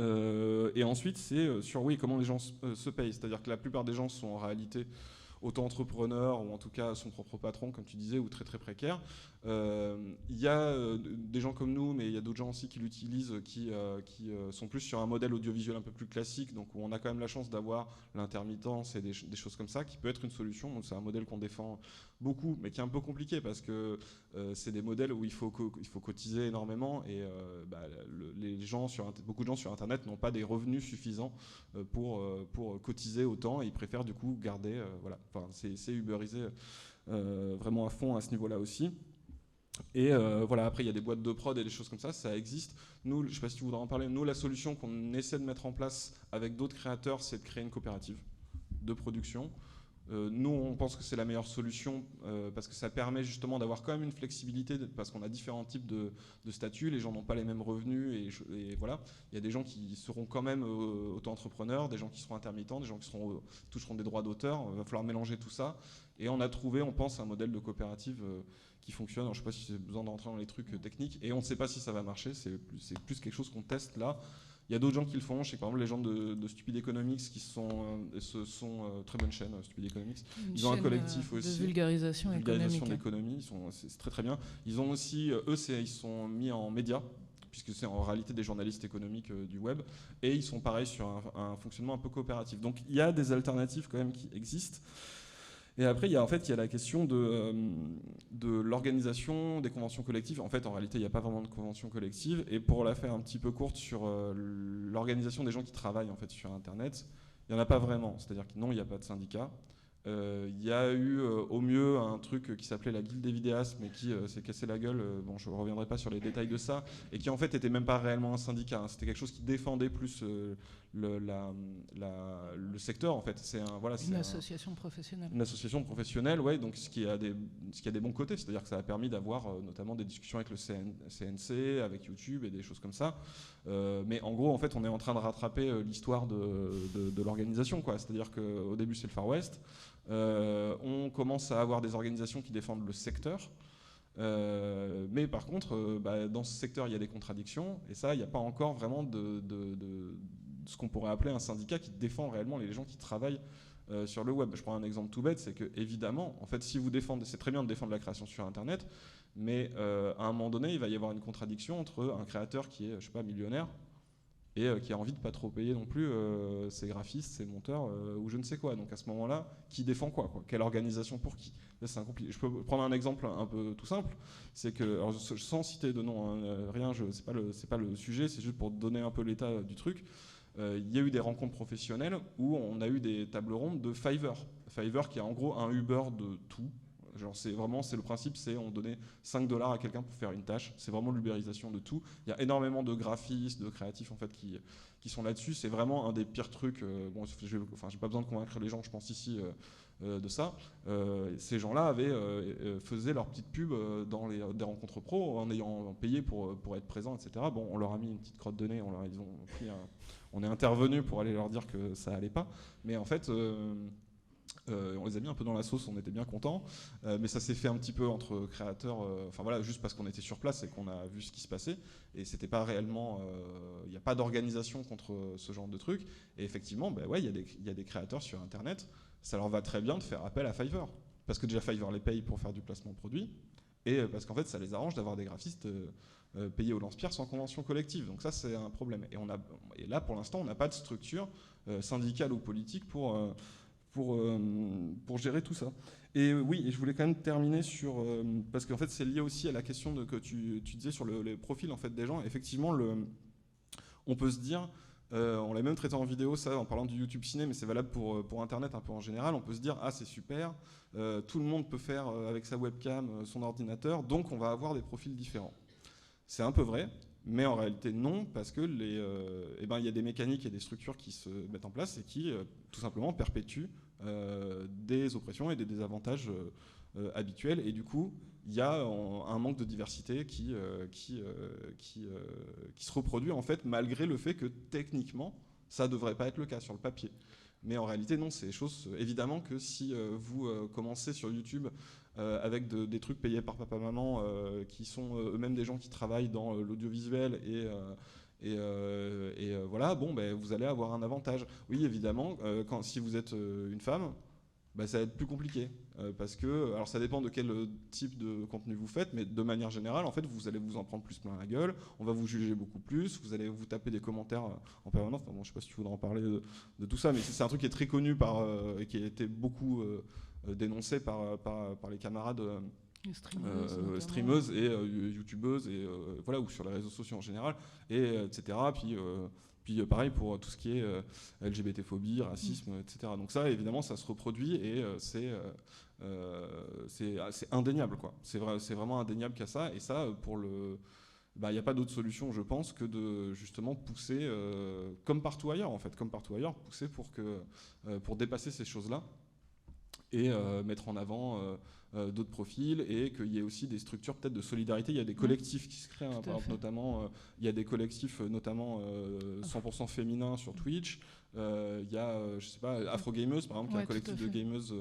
Euh, et ensuite, c'est sur oui, comment les gens se payent. C'est-à-dire que la plupart des gens sont en réalité auto-entrepreneur ou en tout cas son propre patron, comme tu disais, ou très très précaire. Euh, il y a euh, des gens comme nous, mais il y a d'autres gens aussi qui l'utilisent, qui, euh, sont plus sur un modèle audiovisuel un peu plus classique, donc où on a quand même la chance d'avoir l'intermittence et des, choses comme ça, qui peut être une solution. C'est un modèle qu'on défend beaucoup, mais qui est un peu compliqué parce que c'est des modèles où il faut, cotiser énormément et bah, les gens beaucoup de gens sur Internet n'ont pas des revenus suffisants pour, cotiser autant et ils préfèrent du coup garder. voilà, c'est uberisé vraiment à fond à ce niveau-là aussi. Et euh, voilà, après, il y a des boîtes de prod et des choses comme ça, ça existe. Nous, je ne sais pas si tu voudrais en parler, nous, la solution qu'on essaie de mettre en place avec d'autres créateurs, c'est de créer une coopérative de production. Euh, nous, on pense que c'est la meilleure solution euh, parce que ça permet justement d'avoir quand même une flexibilité parce qu'on a différents types de, statuts, les gens n'ont pas les mêmes revenus et, voilà. Il y a des gens qui seront quand même auto-entrepreneurs, des gens qui seront intermittents, des gens qui seront, toucheront des droits d'auteur. Il va falloir mélanger tout ça. Et on a trouvé, on pense, un modèle de coopérative qui fonctionne. je ne sais pas si c'est besoin d'entrer dans les trucs euh, techniques. Et on ne sait pas si ça va marcher. C'est plus, plus, quelque chose qu'on teste là. Il y a d'autres gens qui le font. Je sais par exemple les gens de, de Stupid Economics qui sont, euh, ce sont euh, très bonne chaîne, Stupid Economics. ils ont un collectif aussi. De vulgarisation, vulgarisation d'économie. C'est très très bien. Ils ont aussi, eux, ils sont mis en médias puisque c'est en réalité des journalistes économiques du web, et ils sont pareils sur un, un, fonctionnement un peu coopératif. Donc il y a des alternatives quand même qui existent. Et après, il y a, en fait, il y a la question de, euh, de l'organisation des conventions collectives. En fait, en réalité, il n'y a pas vraiment de convention collective. Et pour la faire un petit peu courte sur euh, l'organisation des gens qui travaillent en fait, sur Internet, il n'y en a pas vraiment. C'est-à-dire que non, il n'y a pas de syndicat. Il y a eu au mieux un truc qui s'appelait la Guilde des vidéastes, mais qui s'est cassé la gueule. bon, je ne reviendrai pas sur les détails de ça, et qui en fait était même pas réellement un syndicat. Hein. C'était quelque chose qui défendait plus le, la, le secteur en fait. C'est un, voilà, une association professionnelle. Une association professionnelle, ouais. Donc ce qui a des, ce qui a des bons côtés, c'est-à-dire que ça a permis d'avoir euh, notamment des discussions avec le CNC, avec YouTube et des choses comme ça. Euh, mais en gros, en fait, on est en train de rattraper euh, l'histoire de, de, l'organisation, quoi. C'est-à-dire qu'au début c'est le Far West. on commence à avoir des organisations qui défendent le secteur. mais par contre, bah, dans ce secteur, il y a des contradictions, et ça, il n'y a pas encore vraiment de, ce qu'on pourrait appeler un syndicat qui défend réellement les gens qui travaillent euh, sur le web. Je prends un exemple tout bête, c'est que évidemment, en fait, si vous défendez, c'est très bien de défendre la création sur Internet, mais euh, à un moment donné, il va y avoir une contradiction entre un créateur qui est, je sais pas, millionnaire et euh, qui a envie de pas trop payer non plus ses graphistes, ses monteurs ou je ne sais quoi. Donc à ce moment-là, qui défend quoi, Quelle organisation pour qui? C'est Je peux prendre un exemple un peu tout simple, c'est que, sans citer de nom, hein, rien, c'est pas c'est pas le sujet, c'est juste pour donner un peu l'état du truc. Euh, il y a eu des rencontres professionnelles où on a eu des tables rondes de Fiverr. Fiverr qui est en gros un Uber de tout. Genre c'est vraiment c'est le principe c'est on donnait 5 dollars à quelqu'un pour faire une tâche. C'est vraiment l'ubérisation de tout. Il y a énormément de graphistes, de créatifs en fait qui, qui sont là-dessus. C'est vraiment un des pires trucs. Euh, bon, je enfin j'ai pas besoin de convaincre les gens, je pense ici. Euh, de ça, ces gens-là avaient faisaient leur petite pub dans les des rencontres pro en ayant payé pour pour être présents, etc. Bon, on leur a mis une petite crotte de nez, ils ont pris on est intervenu pour aller leur dire que ça allait pas. Mais en fait, euh, euh, on les a mis un peu dans la sauce, on était bien contents. Euh, mais ça s'est fait un petit peu entre créateurs, enfin voilà, juste parce qu'on était sur place et qu'on a vu ce qui se passait. Et c'était pas réellement. Il n'y a pas d'organisation contre ce genre de truc. Et effectivement, bah ouais, il y, y, a des créateurs sur Internet, ça leur va très bien de faire appel à Fiverr. Parce que déjà Fiverr les paye pour faire du placement de produits. Et parce qu'en fait, ça les arrange d'avoir des graphistes payés au lance-pierre sans convention collective. Donc ça, c'est un problème. Et, là, pour l'instant, on n'a pas de structure euh, syndicale ou politique pour, euh, pour, gérer tout ça. Et oui, et je voulais quand même terminer sur... parce qu'en fait, c'est lié aussi à la question que tu, disais sur le, les profils en fait, des gens. Effectivement, on peut se dire... on l'a même traité en vidéo, ça, en parlant du YouTube Ciné, mais c'est valable pour, pour Internet un peu en général. On peut se dire, ah, c'est super, tout le monde peut faire avec sa webcam son ordinateur, donc on va avoir des profils différents. C'est un peu vrai, mais en réalité non, parce que les, euh, eh ben, y a des mécaniques et des structures qui se mettent en place et qui euh, tout simplement perpétuent euh, des oppressions et des désavantages habituels. Et du coup, il y a un manque de diversité qui, se reproduit en fait malgré le fait que techniquement, ça ne devrait pas être le cas sur le papier. Mais en réalité, non, c'est choses. Évidemment que si vous commencez sur YouTube euh, avec des trucs payés par papa-maman euh, qui sont euh, eux-mêmes des gens qui travaillent dans l'audiovisuel et, voilà, bon, ben, vous allez avoir un avantage. Oui, évidemment, si vous êtes une femme, ben, ça va être plus compliqué. parce que, alors ça dépend de quel type de contenu vous faites, mais de manière générale, en fait, vous allez vous en prendre plus plein la gueule, on va vous juger beaucoup plus, vous allez vous taper des commentaires en permanence. Enfin, bon, je sais pas si tu voudrais en parler de, tout ça, mais c'est un truc qui est très connu et qui a été beaucoup euh, dénoncé par, par, les camarades euh, euh, streameuses, et youtubeuses et voilà ou sur les réseaux sociaux en général et etc puis puis pareil pour tout ce qui est LGBT phobie racisme etc donc ça évidemment ça se reproduit et c'est c'est indéniable quoi. C'est vrai c'est vraiment indéniable qu'à ça. Et ça pour le bah, il n'y a pas d'autre solution, je pense, que de justement pousser, comme partout ailleurs, en fait, comme partout ailleurs, pousser pour, que, pour dépasser ces choses-là et euh, mettre en avant euh, euh, d'autres profils et qu'il y ait aussi des structures peut-être de solidarité. Il y a des collectifs qui se créent, hein, notamment, il y a des collectifs notamment 100% féminins sur Twitch. Il y a, je sais pas, Afro Gameuse par exemple, qui est un collectif de gameuses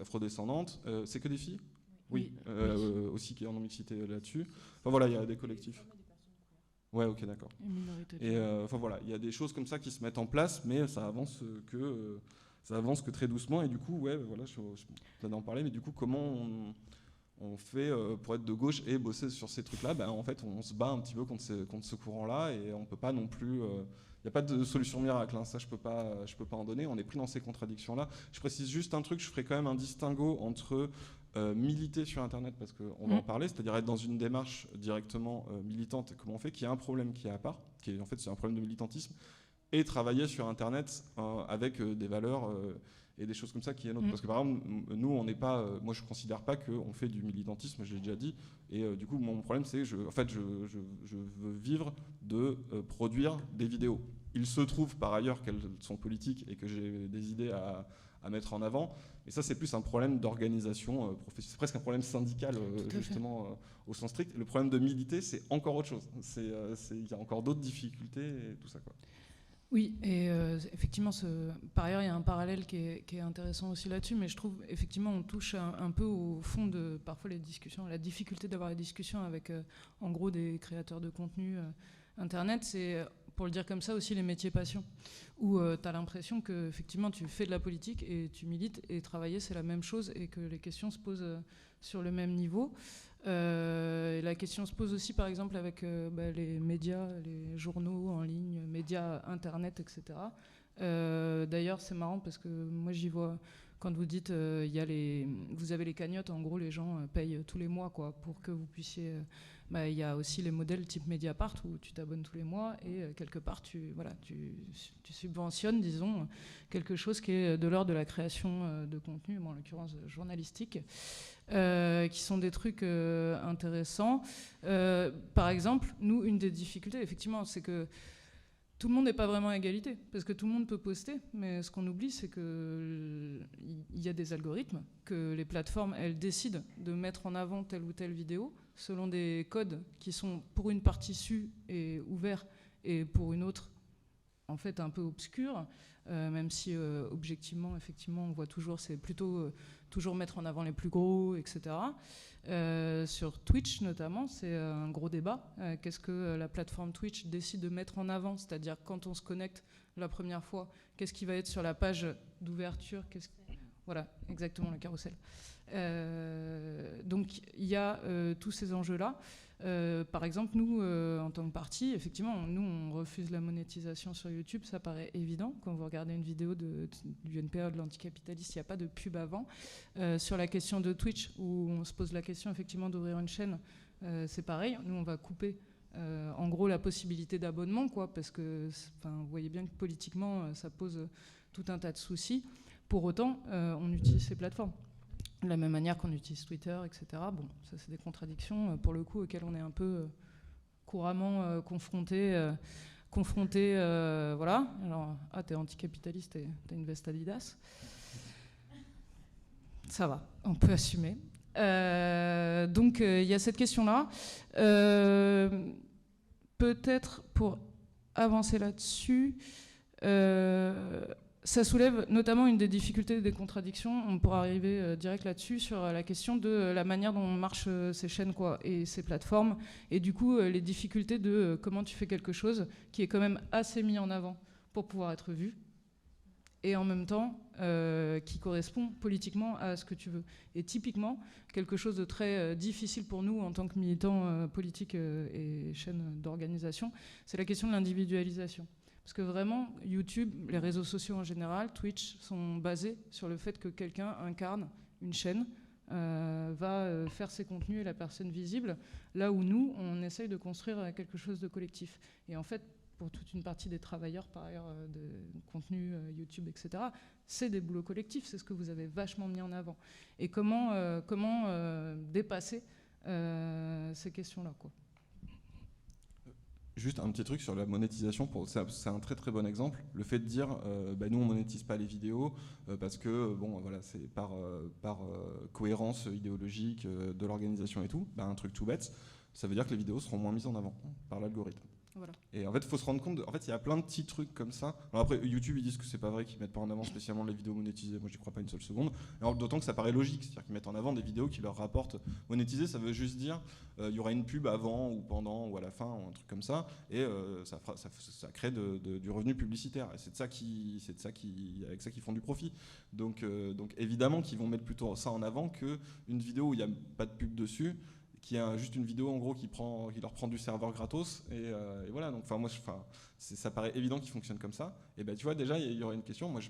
afrodescendantes. c'est que des filles? Oui, aussi qui est en mixité là-dessus. Enfin voilà, il y a des collectifs. Ouais, ok, d'accord. Et enfin voilà, il y a des choses comme ça qui se mettent en place, mais ça avance que ça avance que très doucement. Et du coup, ouais, voilà, je, je, en parler, mais du coup, comment on, fait euh, pour être de gauche et bosser sur ces trucs-là? Ben, En fait, on se bat un petit peu contre, contre ce courant-là et on peut pas non plus. Il euh, n'y a pas de solution miracle, hein, ça je peux pas, je peux pas en donner. On est pris dans ces contradictions-là. Je précise juste un truc, je ferai quand même un distinguo entre euh, militer sur Internet, parce qu'on va en mm. parler, c'est-à-dire être dans une démarche directement militante, comment on fait, qui a un problème qui est à part, qui est en fait c'est un problème de militantisme, et travailler sur Internet avec des valeurs et des choses comme ça qui est notre. Mm. Parce que par exemple, nous, on n'est pas. Euh, moi, je considère pas qu'on fait du militantisme, je l'ai déjà dit. Et euh, du coup, mon problème, c'est que en fait, je, je, veux vivre de euh, produire des vidéos. Il se trouve par ailleurs qu'elles sont politiques et que j'ai des idées à, à, mettre en avant. Mais ça, c'est plus un problème d'organisation professionnelle. C'est presque un problème syndical, justement, au sens strict. Le problème de militer, c'est encore autre chose. Il y a encore d'autres difficultés et tout ça. Quoi. Oui, et euh, effectivement, ce, par ailleurs, il y a un parallèle qui est, intéressant aussi là-dessus, mais je trouve effectivement on touche un, peu au fond de parfois les discussions, la difficulté d'avoir des discussions avec euh, en gros des créateurs de contenu euh, Internet, c'est pour le dire comme ça aussi les métiers passion, où tu as l'impression que effectivement tu fais de la politique et tu milites et travailler c'est la même chose et que les questions se posent sur le même niveau. Euh, la question se pose aussi, par exemple, avec euh, bah, les médias, les journaux en ligne, médias, Internet, etc. Euh, d'ailleurs, c'est marrant parce que moi, j'y vois, quand vous dites, il y les, vous avez les cagnottes, en gros, les gens payent tous les mois quoi, pour que vous puissiez... Bah, y a aussi les modèles type Mediapart où tu t'abonnes tous les mois et quelque part, tu, subventionnes, disons, quelque chose qui est de l'ordre de la création de contenu, en l'occurrence journalistique. Euh, qui sont des trucs euh, intéressants. Euh, par exemple, nous, une des difficultés, effectivement, c'est que tout le monde n'est pas vraiment à égalité, parce que tout le monde peut poster, mais ce qu'on oublie, c'est qu'il y a des algorithmes, que les plateformes, elles décident de mettre en avant telle ou telle vidéo selon des codes qui sont pour une partie su et ouverts, et pour une autre, en fait, un peu obscurs. même si objectivement, effectivement, on voit toujours, c'est plutôt toujours mettre en avant les plus gros, etc. Euh, sur Twitch notamment, c'est euh, un gros débat. Euh, qu'est-ce que la plateforme Twitch décide de mettre en avant? C'est-à-dire quand on se connecte la première fois, qu'est-ce qui va être sur la page d'ouverture? Voilà, exactement le carrousel. donc il y a tous ces enjeux-là. Euh, par exemple, nous, euh, en tant que parti, effectivement, nous, on refuse la monétisation sur YouTube, ça paraît évident. Quand vous regardez une vidéo de, du NPA de l'anticapitaliste, il n'y a pas de pub avant. Euh, sur la question de Twitch, où on se pose la question effectivement d'ouvrir une chaîne, c'est pareil. Nous, on va couper en gros la possibilité d'abonnement, quoi, parce que vous voyez bien que politiquement, ça pose tout un tas de soucis. Pour autant, on utilise ces plateformes de la même manière qu'on utilise Twitter, etc. Bon, ça c'est des contradictions euh, pour le coup auxquelles on est un peu euh, couramment euh, confronté. confronté voilà. Alors, ah, t'es anticapitaliste et t'as une veste Adidas. Ça va, on peut assumer. donc il y a cette question-là. Peut-être pour avancer là-dessus, ça soulève notamment une des difficultés des contradictions. On pourra arriver euh, direct là-dessus sur euh, la question de euh, la manière dont marchent ces chaînes et ces plateformes. Et du coup, les difficultés de comment tu fais quelque chose qui est quand même assez mis en avant pour pouvoir être vu. Et en même temps, qui correspond politiquement à ce que tu veux. Et typiquement, quelque chose de très difficile pour nous en tant que militants politiques et chaînes d'organisation, c'est la question de l'individualisation. Parce que vraiment, YouTube, les réseaux sociaux en général, Twitch, sont basés sur le fait que quelqu'un incarne une chaîne, euh, va euh, faire ses contenus et la personne visible, là où nous, on essaye de construire quelque chose de collectif. Et en fait, pour toute une partie des travailleurs, par ailleurs, euh, de contenu YouTube, etc., c'est des boulots collectifs, c'est ce que vous avez vachement mis en avant. Et comment, comment dépasser ces questions-là quoi. Juste un petit truc sur la monétisation, c'est un très très bon exemple. Le fait de dire, euh, bah, nous on monétise pas les vidéos euh, parce que bon voilà c'est par, euh, par cohérence idéologique de l'organisation et tout, bah, un truc tout bête, ça veut dire que les vidéos seront moins mises en avant par l'algorithme. Et en fait, il faut se rendre compte. en fait, il y a plein de petits trucs comme ça. Alors après, YouTube, ils disent que c'est pas vrai, qu'ils mettent pas en avant spécialement les vidéos monétisées. Moi, j'y crois pas une seule seconde. D'autant que ça paraît logique, c'est-à-dire qu'ils mettent en avant des vidéos qui leur rapportent monétisées. Ça veut juste dire, euh, il y aura une pub avant ou pendant ou à la fin ou un truc comme ça, et euh, ça, crée du revenu publicitaire. Et c'est de ça de avec ça qu'ils font du profit. Donc, euh, donc évidemment qu'ils vont mettre plutôt ça en avant que une vidéo où il n'y a pas de pub dessus qui a juste une vidéo en gros qui, leur prend du serveur gratos. Et, euh, voilà, donc moi, ça paraît évident qu'ils fonctionnent comme ça. Et ben tu vois, déjà, il y, aurait une question. Moi,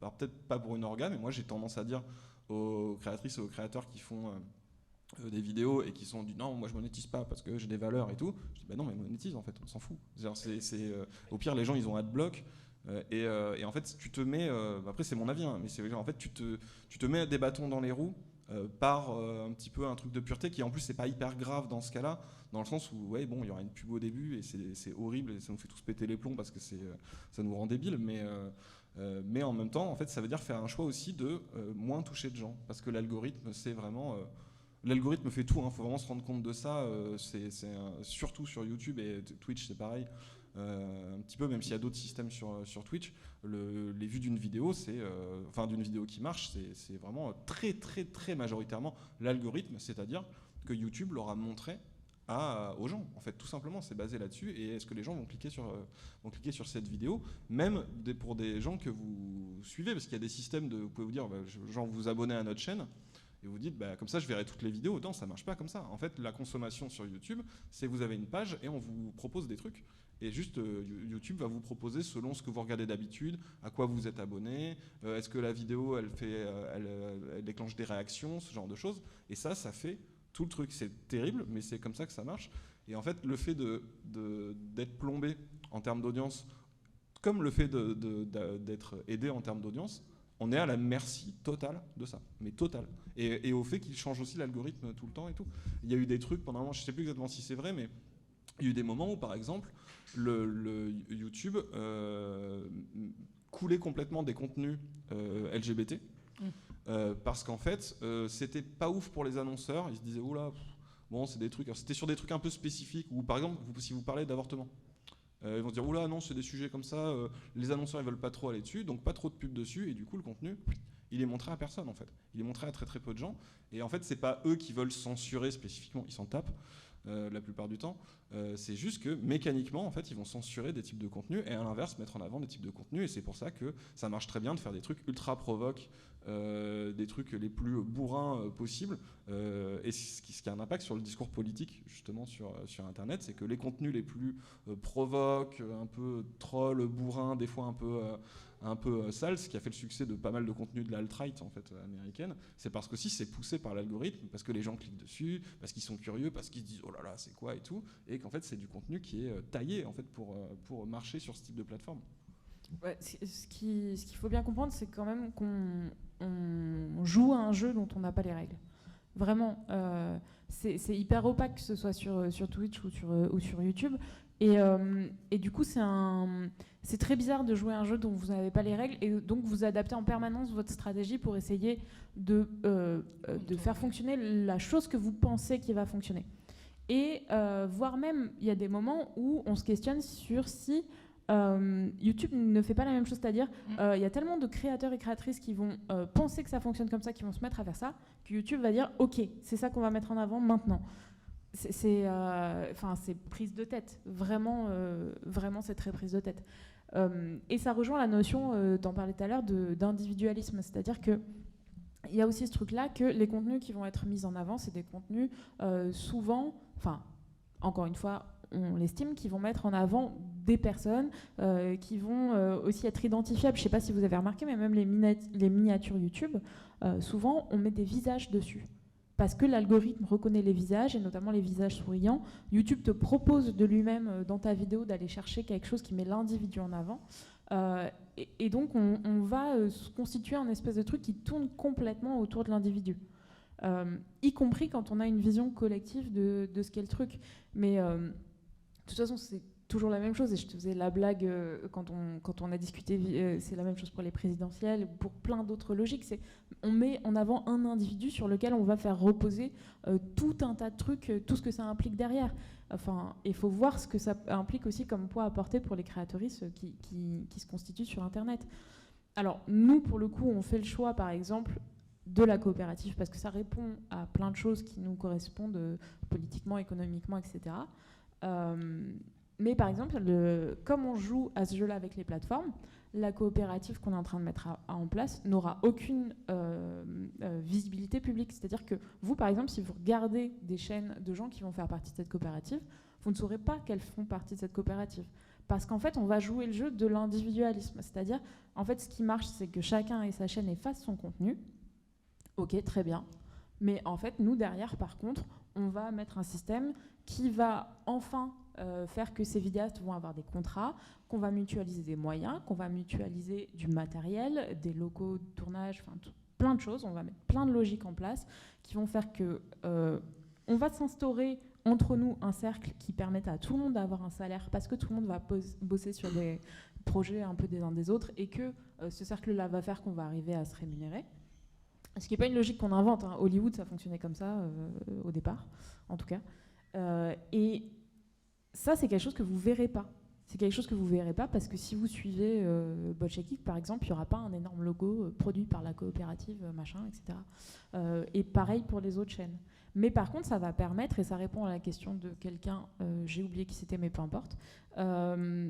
peut-être pas pour une organe, mais moi j'ai tendance à dire aux créatrices et aux créateurs qui font euh, euh, des vidéos et qui sont du non, moi je monétise pas parce que j'ai des valeurs et tout. Je dis bah non, mais monétise en fait, on s'en fout. c'est au pire, les gens ils ont adblock. et, et, en fait, tu te mets, après c'est mon avis, hein, mais en fait tu te, tu te mets des bâtons dans les roues par un petit peu un truc de pureté qui en plus c'est pas hyper grave dans ce cas-là, dans le sens où ouais bon il y aura une pub au début et c'est horrible et ça nous fait tous péter les plombs parce que c'est ça nous rend débiles, mais euh, mais en même temps, en fait, ça veut dire faire un choix aussi de euh, moins toucher de gens, parce que l'algorithme, c'est vraiment euh, l'algorithme fait tout. Il hein, faut vraiment se rendre compte de ça. c'est surtout sur YouTube et Twitch, c'est pareil. Un petit peu, même s'il y a d'autres systèmes sur, sur Twitch, les vues d'une vidéo, c'est, enfin d'une vidéo qui marche, c'est vraiment très très très majoritairement l'algorithme, c'est-à-dire que YouTube leur a montré aux gens. En fait, tout simplement, c'est basé là-dessus. Et est-ce que les gens vont cliquer sur, euh, vont cliquer sur cette vidéo, même pour des gens que vous suivez, parce qu'il y a des systèmes de, vous pouvez vous dire, bah, vous abonnez à notre chaîne. Et vous dites, bah, comme ça, je verrai toutes les vidéos. Non, ça marche pas comme ça. En fait, la consommation sur YouTube, c'est vous avez une page et on vous propose des trucs. Et juste, euh, YouTube va vous proposer selon ce que vous regardez d'habitude, à quoi vous êtes abonné, euh, est-ce que la vidéo, elle, fait, elle, déclenche des réactions, ce genre de choses. Et ça, ça fait tout le truc. C'est terrible, mais c'est comme ça que ça marche. Et en fait, le fait d'être de, plombé en termes d'audience, comme le fait d'être aidé en termes d'audience, on est à la merci totale de ça, mais totale. Et, au fait qu'il change aussi l'algorithme tout le temps et tout. Il y a eu des trucs pendant un moment, je sais plus exactement si c'est vrai, mais il y a eu des moments où, par exemple, le, YouTube euh, coulait complètement des contenus euh, LGBT. Mmh. Euh, parce qu'en fait, c'était pas ouf pour les annonceurs. Ils se disaient, oula, bon, c'est des trucs. C'était sur des trucs un peu spécifiques, ou par exemple, si vous parlez d'avortement. Euh, ils vont dire, oula, non, c'est des sujets comme ça, les annonceurs ils veulent pas trop aller dessus, donc pas trop de pubs dessus, et du coup, le contenu, il est montré à personne en fait. Il est montré à très très peu de gens, et en fait, c'est pas eux qui veulent censurer spécifiquement, ils s'en tapent. La plupart du temps, c'est juste que mécaniquement, en fait, ils vont censurer des types de contenus et à l'inverse mettre en avant des types de contenus. Et c'est pour ça que ça marche très bien de faire des trucs ultra provoques, euh, des trucs les plus bourrins euh, possibles. Euh, et ce qui, a un impact sur le discours politique, justement, sur, sur Internet, c'est que les contenus les plus provoques, un peu troll, bourrins, des fois un peu un peu sales, ce qui a fait le succès de pas mal de contenus de l'alt-right en fait américaine, c'est parce que si c'est poussé par l'algorithme, parce que les gens cliquent dessus, parce qu'ils sont curieux, parce qu'ils se disent oh là là c'est quoi et tout, et qu'en fait c'est du contenu qui est taillé en fait pour, pour marcher sur ce type de plateforme. ce qu'il ce faut bien comprendre, c'est quand même qu'on on joue à un jeu dont on n'a pas les règles. Vraiment, euh, c'est hyper opaque, que ce soit sur, sur Twitch ou sur, ou sur YouTube. Et, euh, et, du coup, c'est très bizarre de jouer à un jeu dont vous n'avez pas les règles et donc vous adaptez en permanence votre stratégie pour essayer de, euh, de faire fonctionner la chose que vous pensez qui va fonctionner. Et voire même, il y a des moments où on se questionne sur si euh, YouTube ne fait pas la même chose, c'est-à-dire mm. euh, il y a tellement de créateurs et créatrices qui vont euh, penser que ça fonctionne comme ça, qui vont se mettre à faire ça, que YouTube va dire ok, c'est ça qu'on va mettre en avant maintenant. C'est enfin c'est prise de tête, vraiment, vraiment c'est très prise de tête. Et ça rejoint la notion, t'en parlais tout à l'heure, d'individualisme, c'est-à-dire que il y a aussi ce truc-là que les contenus qui vont être mis en avant, c'est des contenus souvent, enfin encore une fois, on l'estime, qui vont mettre en avant des personnes euh, qui vont euh, aussi être identifiables. Je ne sais pas si vous avez remarqué, mais même les, miniatures YouTube, euh, souvent on met des visages dessus. Parce que l'algorithme reconnaît les visages, et notamment les visages souriants. YouTube te propose de lui-même, dans ta vidéo, d'aller chercher quelque chose qui met l'individu en avant. Et, donc, on, va se constituer un espèce de truc qui tourne complètement autour de l'individu. y compris quand on a une vision collective de, de ce qu'est le truc. Mais de toute façon, c'est toujours la même chose. Et je te faisais la blague euh, quand, on, a discuté, euh, c'est la même chose pour les présidentielles, pour plein d'autres logiques. C'est on met en avant un individu sur lequel on va faire reposer euh, tout un tas de trucs, tout ce que ça implique derrière. Enfin, il faut voir ce que ça implique aussi comme poids à porter pour les créatrices qui, se constituent sur Internet. Alors, nous, pour le coup, on fait le choix, par exemple, de la coopérative parce que ça répond à plein de choses qui nous correspondent politiquement, économiquement, etc. mais par exemple, le, comme on joue à ce jeu-là avec les plateformes, la coopérative qu'on est en train de mettre en place n'aura aucune euh, euh, visibilité publique. C'est-à-dire que vous, par exemple, si vous regardez des chaînes de gens qui vont faire partie de cette coopérative, vous ne saurez pas qu'elles font partie de cette coopérative. Parce qu'en fait, on va jouer le jeu de l'individualisme. C'est-à-dire, en fait, ce qui marche, c'est que chacun ait sa chaîne et fasse son contenu. Ok, très bien. Mais en fait, nous, derrière, par contre, on va mettre un système qui va enfin faire que ces vidéastes vont avoir des contrats, qu'on va mutualiser des moyens, qu'on va mutualiser du matériel, des locaux de tournage, enfin plein de choses. On va mettre plein de logiques en place qui vont faire que on va s'instaurer entre nous un cercle qui permette à tout le monde d'avoir un salaire parce que tout le monde va bosser sur des projets un peu des uns des autres et que euh, ce cercle-là va faire qu'on va arriver à se rémunérer. Ce qui n'est pas une logique qu'on invente. Hein. Hollywood, ça fonctionnait comme ça euh, au départ, en tout cas. Euh, et ça, c'est quelque chose que vous verrez pas. C'est quelque chose que vous verrez pas parce que si vous suivez euh, par exemple, il n'y aura pas un énorme logo produit par la coopérative, machin, etc. et pareil pour les autres chaînes. Mais par contre, ça va permettre, et ça répond à la question de quelqu'un, euh, j'ai oublié qui c'était, mais peu importe, euh,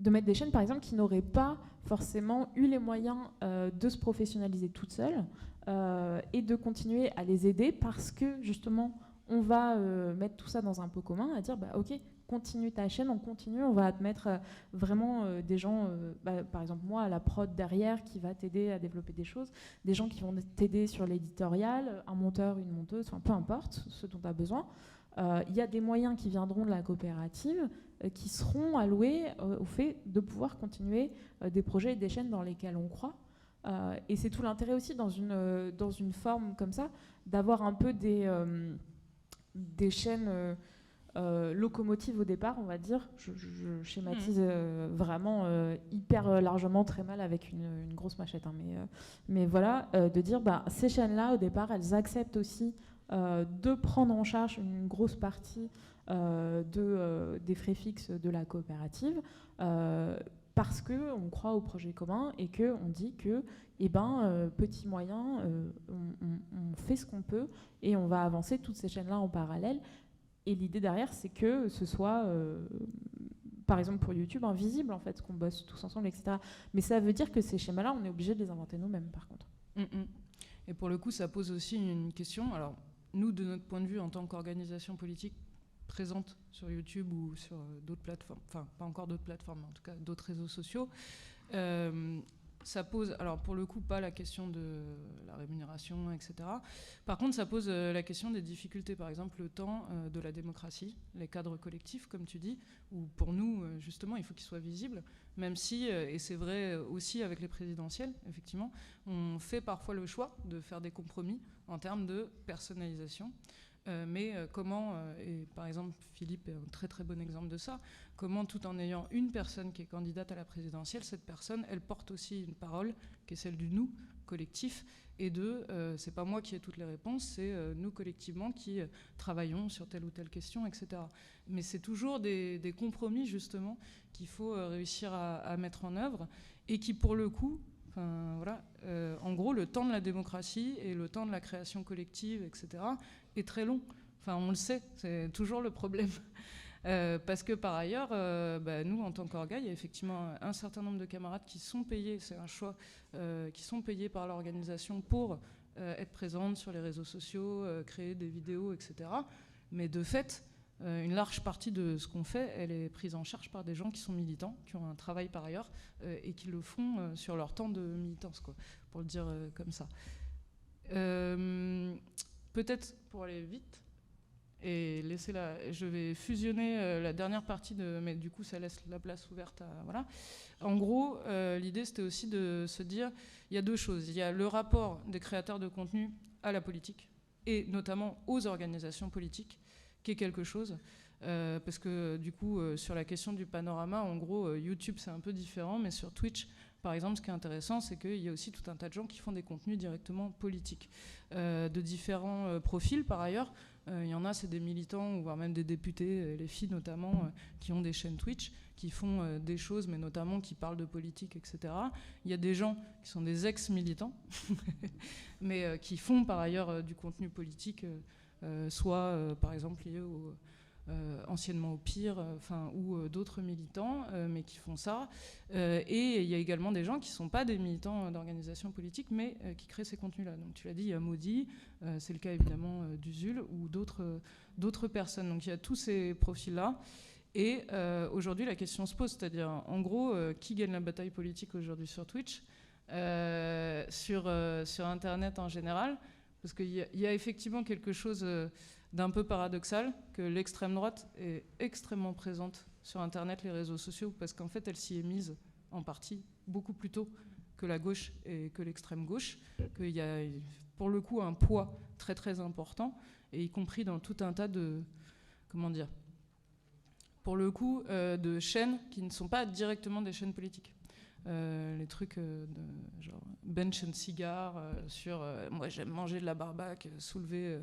de mettre des chaînes, par exemple, qui n'auraient pas forcément eu les moyens euh, de se professionnaliser toutes seules et de continuer à les aider parce que, justement, on va mettre tout ça dans un pot commun, à dire, bah, ok, continue ta chaîne, on continue, on va te mettre euh, vraiment euh, des gens, euh, bah, par exemple moi, à la prod derrière, qui va t'aider à développer des choses, des gens qui vont t'aider sur l'éditorial, un monteur, une monteuse, enfin peu importe ce dont tu as besoin. Il y a des moyens qui viendront de la coopérative qui seront alloués au fait de pouvoir continuer des projets et des chaînes dans lesquelles on croit. et c'est tout l'intérêt aussi dans une, dans une forme comme ça, d'avoir un peu des, des chaînes euh, locomotive au départ, on va dire. Je, schématise hmm. euh, vraiment euh, hyper largement, très mal avec une, grosse machette. Hein, mais, mais voilà, de dire bah, ces chaînes-là, au départ, elles acceptent aussi de prendre en charge une grosse partie de, des frais fixes de la coopérative. parce qu'on croit au projet commun et qu'on dit que, eh ben, petits moyens, on, fait ce qu'on peut et on va avancer toutes ces chaînes-là en parallèle. Et l'idée derrière, c'est que ce soit, euh, par exemple pour YouTube, invisible en fait, qu'on bosse tous ensemble, etc. Mais ça veut dire que ces schémas-là, on est obligé de les inventer nous-mêmes, par contre. Mm, mm. Et pour le coup, ça pose aussi une question. Alors, nous, de notre point de vue, en tant qu'organisation politique présente sur YouTube ou sur d'autres plateformes, enfin, pas encore d'autres plateformes, mais en tout cas d'autres réseaux sociaux, euh, ça pose, alors pour le coup, pas la question de la rémunération, etc. Par contre, ça pose euh, la question des difficultés, par exemple, le temps euh, de la démocratie, les cadres collectifs, comme tu dis, où pour nous, euh, justement, il faut qu'ils soient visibles, même si, et c'est vrai aussi avec les présidentielles, effectivement, on fait parfois le choix de faire des compromis en termes de personnalisation. Euh, mais euh, comment, euh, et par exemple Philippe est un très très bon exemple de ça, comment tout en ayant une personne qui est candidate à la présidentielle, cette personne, elle porte aussi une parole qui est celle du nous collectif, et de, c'est pas moi qui ai toutes les réponses, c'est nous collectivement qui travaillons sur telle ou telle question, etc. Mais c'est toujours des, compromis justement qu'il faut réussir à, mettre en œuvre, et qui pour le coup, voilà. en gros, le temps de la démocratie et le temps de la création collective, etc., est très long. Enfin, on le sait, c'est toujours le problème. Euh, parce que par ailleurs, euh, bah, nous, en tant qu'orga, il y a effectivement un certain nombre de camarades qui sont payés, c'est un choix, euh, qui sont payés par l'organisation pour être présentes sur les réseaux sociaux, créer des vidéos, etc. Mais de fait, une large partie de ce qu'on fait, elle est prise en charge par des gens qui sont militants, qui ont un travail par ailleurs, et qui le font sur leur temps de militance, quoi, pour le dire comme ça peut-être pour aller vite et laisser la, je vais fusionner euh, la dernière partie de, mais du coup ça laisse la place ouverte à voilà. En gros, euh, l'idée c'était aussi de se dire, il y a deux choses. Il y a le rapport des créateurs de contenu à la politique et notamment aux organisations politiques, qui est quelque chose. Euh, parce que du coup, sur la question du panorama, en gros, YouTube c'est un peu différent, mais sur Twitch, par exemple, ce qui est intéressant, c'est qu'il y a aussi tout un tas de gens qui font des contenus directement politiques, euh, de différents euh, profils par ailleurs. Euh, il y en a, c'est des militants, voire même des députés, les filles notamment, qui ont des chaînes Twitch, qui font des choses, mais notamment qui parlent de politique, etc. Il y a des gens qui sont des ex-militants, mais qui font par ailleurs du contenu politique, soit par exemple lié au anciennement au pire, euh, enfin, ou euh, d'autres militants, mais qui font ça. et il y a également des gens qui ne sont pas des militants d'organisations politiques, mais qui créent ces contenus-là. Donc tu l'as dit, il y a Maudit, c'est le cas évidemment d'Usul, ou d'autres personnes. Donc il y a tous ces profils-là. Et aujourd'hui, la question se pose, c'est-à-dire, en gros, qui gagne la bataille politique aujourd'hui sur Twitch, sur, Internet en général? Parce qu'il y, a effectivement quelque chose d'un peu paradoxal que l'extrême droite est extrêmement présente sur Internet, les réseaux sociaux, parce qu'en fait, elle s'y est mise en partie beaucoup plus tôt que la gauche et que l'extrême gauche, qu'il y a pour le coup un poids très très important, et y compris dans tout un tas de, comment dire, pour le coup, euh, de chaînes qui ne sont pas directement des chaînes politiques. Euh, les trucs euh, de genre bench and cigar sur moi j'aime manger de la barbaque, soulever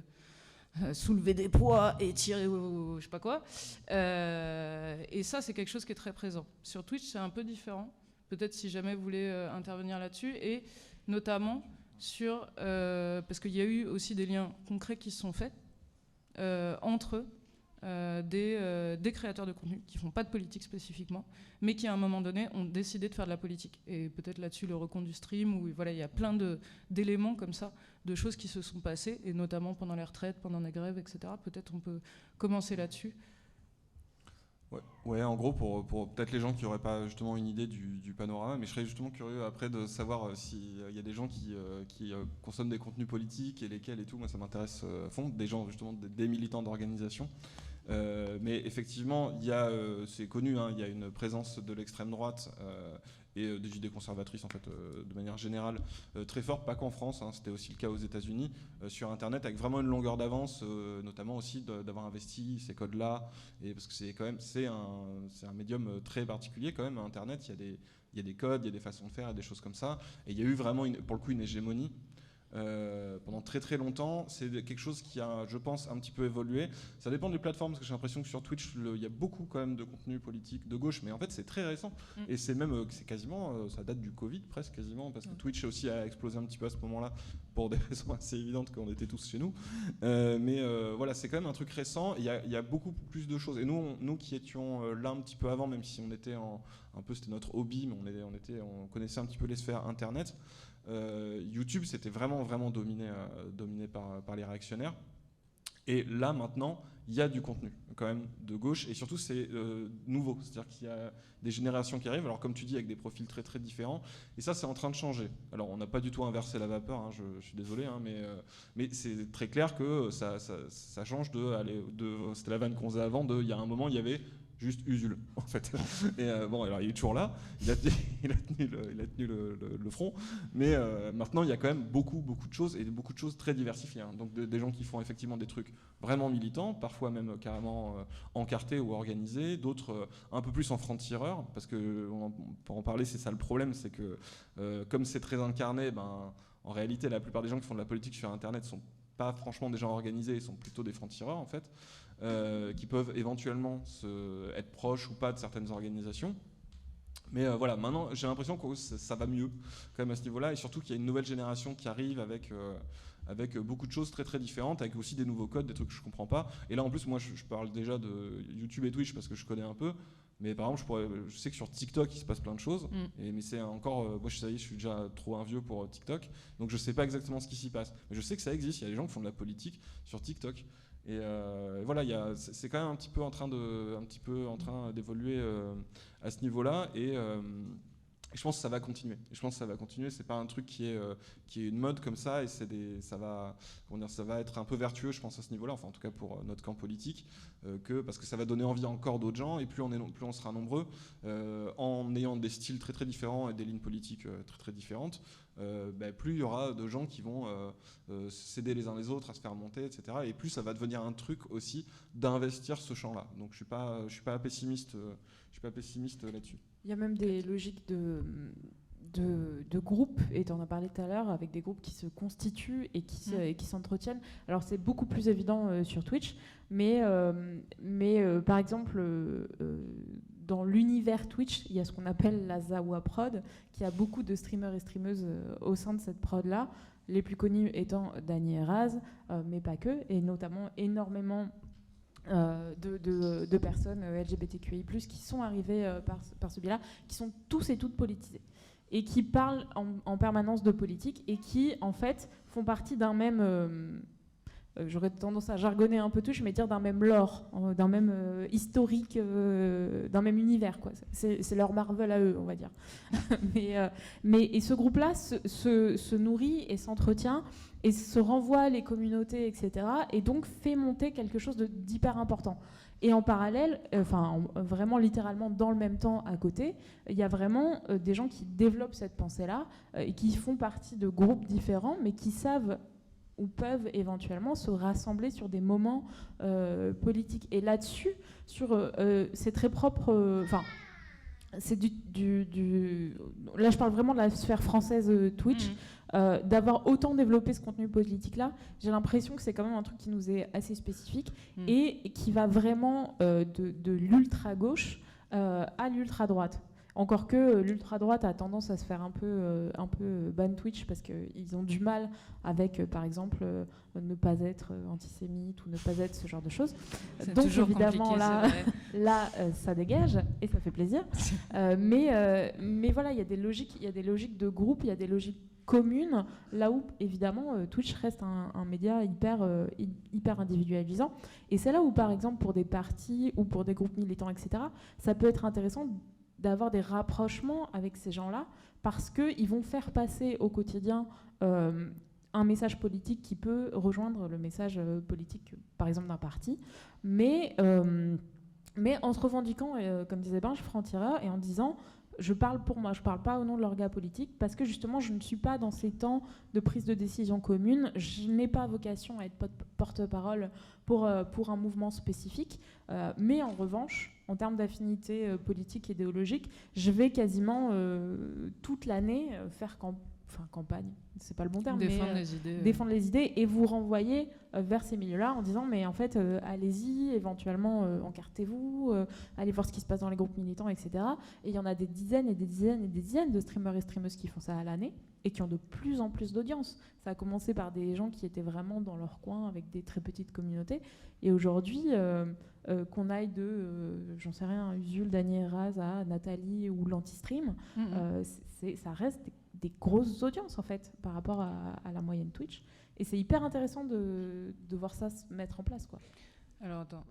soulever des poids et tirer ou, je sais pas quoi. Euh, et ça, c'est quelque chose qui est très présent. Sur Twitch, c'est un peu différent. Peut-être si jamais vous voulez euh, intervenir là-dessus. Et notamment sur. parce qu'il y a eu aussi des liens concrets qui se sont faits entre euh, euh, des, créateurs de contenu qui font pas de politique spécifiquement, mais qui à un moment donné ont décidé de faire de la politique. Et peut-être là-dessus le recompte du stream, où voilà, il y a plein d'éléments comme ça, de choses qui se sont passées, et notamment pendant les retraites, pendant les grèves, etc. Peut-être on peut commencer là-dessus. Ouais. en gros, pour, peut-être les gens qui n'auraient pas justement une idée du, panorama, mais je serais justement curieux après de savoir euh, s'il y a des gens qui, qui consomment des contenus politiques et lesquels et tout. Moi, ça m'intéresse à fond. Des gens, justement, des militants d'organisation. Euh, mais effectivement, il y a, euh, c'est connu, hein, il y a une présence de l'extrême droite euh, et des idées conservatrices en fait, de manière générale très forte, pas qu'en France, hein, c'était aussi le cas aux États-Unis, sur Internet, avec vraiment une longueur d'avance, notamment aussi d'avoir investi ces codes-là, et parce que c'est quand même c'est un, un médium très particulier quand même. Internet, il y a des il y a des codes, il y a des façons de faire, des choses comme ça, et il y a eu vraiment pour le coup une hégémonie. Euh, pendant très très longtemps. C'est quelque chose qui a, je pense, un petit peu évolué. Ça dépend des plateformes, parce que j'ai l'impression que sur Twitch, il y a beaucoup quand même de contenu politique de gauche, mais en fait c'est très récent. Mm. Et c'est même, euh, c'est quasiment, euh, ça date du Covid presque quasiment, parce que mm. Twitch aussi a explosé un petit peu à ce moment-là, pour des raisons assez évidentes qu'on était tous chez nous. mais voilà, c'est quand même un truc récent. Il y, y, a beaucoup plus de choses. Et nous, nous qui étions là un petit peu avant, même si on était en, un peu, c'était notre hobby, mais on, était, on connaissait un petit peu les sphères Internet. Euh, YouTube, c'était vraiment, vraiment dominé, euh, dominé par, par les réactionnaires. Et là, maintenant, il y a du contenu, quand même, de gauche, et surtout, c'est euh, nouveau. C'est-à-dire qu'il y a des générations qui arrivent, alors comme tu dis, avec des profils très, très différents, et ça, c'est en train de changer. Alors, on n'a pas du tout inversé la vapeur, hein, je, suis désolé, hein, mais, mais c'est très clair que ça, ça, change de, de c'était la vanne qu'on faisait avant, de, il y a un moment, il y avait juste Usul, en fait. Et euh, bon, alors il est toujours là, il a, tenu, le, front, mais euh, maintenant il y a quand même beaucoup, beaucoup de choses et beaucoup de choses très diversifiées. Hein. Donc des gens qui font effectivement des trucs vraiment militants, parfois même carrément euh, encartés ou organisés, d'autres un peu plus en franc-tireur, parce que on, pour en parler, c'est ça le problème, c'est que comme c'est très incarné, ben, en réalité la plupart des gens qui font de la politique sur Internet sont pas franchement des gens organisés, ils sont plutôt des francs-tireurs en fait. Euh, qui peuvent éventuellement se, être proches ou pas de certaines organisations. Mais euh, voilà, maintenant j'ai l'impression que ça, va mieux quand même à ce niveau-là, et surtout qu'il y a une nouvelle génération qui arrive avec, euh, avec beaucoup de choses très très différentes, avec aussi des nouveaux codes, des trucs que je comprends pas. Et là en plus, moi je, parle déjà de YouTube et Twitch parce que je connais un peu. Mais par exemple, je, pourrais, je sais que sur TikTok, il se passe plein de choses. Mm. Et, mais c'est encore. moi, je, je suis déjà trop un vieux pour TikTok. Donc, je sais pas exactement ce qui s'y passe. Mais je sais que ça existe. Il y a des gens qui font de la politique sur TikTok. Et euh, voilà, c'est quand même un petit peu en train de, un petit peu en train d'évoluer euh, à ce niveau-là. Et euh, je pense que ça va continuer. je pense que ça va continuer. C'est pas un truc qui est, est une mode comme ça. Et ça va, dire, ça va être un peu vertueux, je pense à ce niveau-là. Enfin, en tout cas pour notre camp politique, que parce que ça va donner envie encore d'autres gens. Et plus on sera nombreux, en ayant des styles très très différents et des lignes politiques très très différentes. Euh, ben, plus il y aura de gens qui vont euh, euh, s'aider les uns les autres à se faire monter, etc. Et plus ça va devenir un truc aussi d'investir ce champ-là. Donc je suis pas, je suis pas pessimiste, je suis pas pessimiste là-dessus. Il y a même des logiques de de, groupes, et tu en as parlé tout à l'heure, avec des groupes qui se constituent et qui, mm. qui s'entretiennent. Alors c'est beaucoup plus évident sur Twitch, mais, mais par exemple, dans l'univers Twitch, il y a ce qu'on appelle la Zawa Prod, qui a beaucoup de streamers et streameuses euh, au sein de cette prod-là, les plus connus étant Daniel Raz, euh, mais pas que, et notamment énormément euh, de, personnes LGBTQI+, qui sont arrivées par, ce biais-là, qui sont tous et toutes politisés, et qui parlent en, en, permanence de politique, et qui, en fait, font partie d'un même euh, j'aurais tendance à jargonner un peu Twitch, mais dire d'un même lore, euh, d'un même euh, historique, euh, d'un même univers. quoi. C'est c'est leur Marvel à eux, on va dire. mais, euh, et ce groupe-là se, nourrit et s'entretient et se renvoie les communautés, etc. Et donc fait monter quelque chose de- d'hyper important. Et en parallèle, euh, enfin en- vraiment littéralement dans le même temps à côté, il y a vraiment euh, des gens qui développent cette pensée-là euh, et qui font partie de groupes différents, mais qui savent ou peuvent éventuellement se rassembler sur des moments euh, politiques. Et là-dessus, sur, euh, euh, c'est très propre. euh, Enfin, c'est du, du- du- Là, je parle vraiment de la sphère française Twitch. Euh, d'avoir autant développé ce contenu politique-là, j'ai l'impression que c'est quand même un truc qui nous est assez spécifique Mm. et qui va vraiment euh, de, de l'ultra-gauche euh, à l'ultra-droite. Encore que euh, l'ultra-droite a tendance à se faire un peu, euh, un peu euh, ban Twitch parce qu'ils ont du mal avec, par exemple, ne pas être antisémite ou ne pas être ce genre de choses. Donc évidemment, là, là ça dégage et ça fait plaisir. Mais, mais voilà, il y a des logiques, il y a des logiques de groupe, il y a des logiques communes, là où évidemment euh, Twitch reste un, un média hyper, euh, hy- hyper individualisant. Et c'est là où, par exemple, pour des partis ou pour des groupes militants, etc., ça peut être intéressant d'avoir des rapprochements avec ces gens-là parce qu'ils vont faire passer au quotidien euh, un message politique qui peut rejoindre le message euh, politique, par exemple, d'un parti, mais, euh, mais en se revendiquant, comme disait Benj, franc-tireur, et en disant je parle pour moi, je parle pas au nom de leur gars politique, parce que justement, je ne suis pas dans ces temps de prise de décision commune, je n'ai pas vocation à être porte-parole pour, pour un mouvement spécifique, mais en revanche, en termes d'affinité euh, politique et idéologique, je vais quasiment euh, toute l'année euh, faire camp- enfin, campagne, c'est pas le bon terme, Défendre les idées. euh. défendre les idées et vous renvoyer euh, vers ces milieux-là en disant mais en fait euh, allez-y, éventuellement encartez-vous, allez voir ce qui se passe dans les groupes militants, etc. Et il y en a des dizaines et des dizaines et des dizaines de streamers et streameuses qui font ça à l'année et qui ont de plus en plus d'audience. Ça a commencé par des gens qui étaient vraiment dans leur coin avec des très petites communautés et aujourd'hui euh, euh, qu'on aille de, euh, j'en sais rien, Usul, Daniel Raz à Nathalie ou l'Antistream, c'est, ça reste des, des grosses audiences en fait par rapport à, la moyenne Twitch. Et c'est hyper intéressant de, de voir ça se mettre en place. Quoi. Alors attends,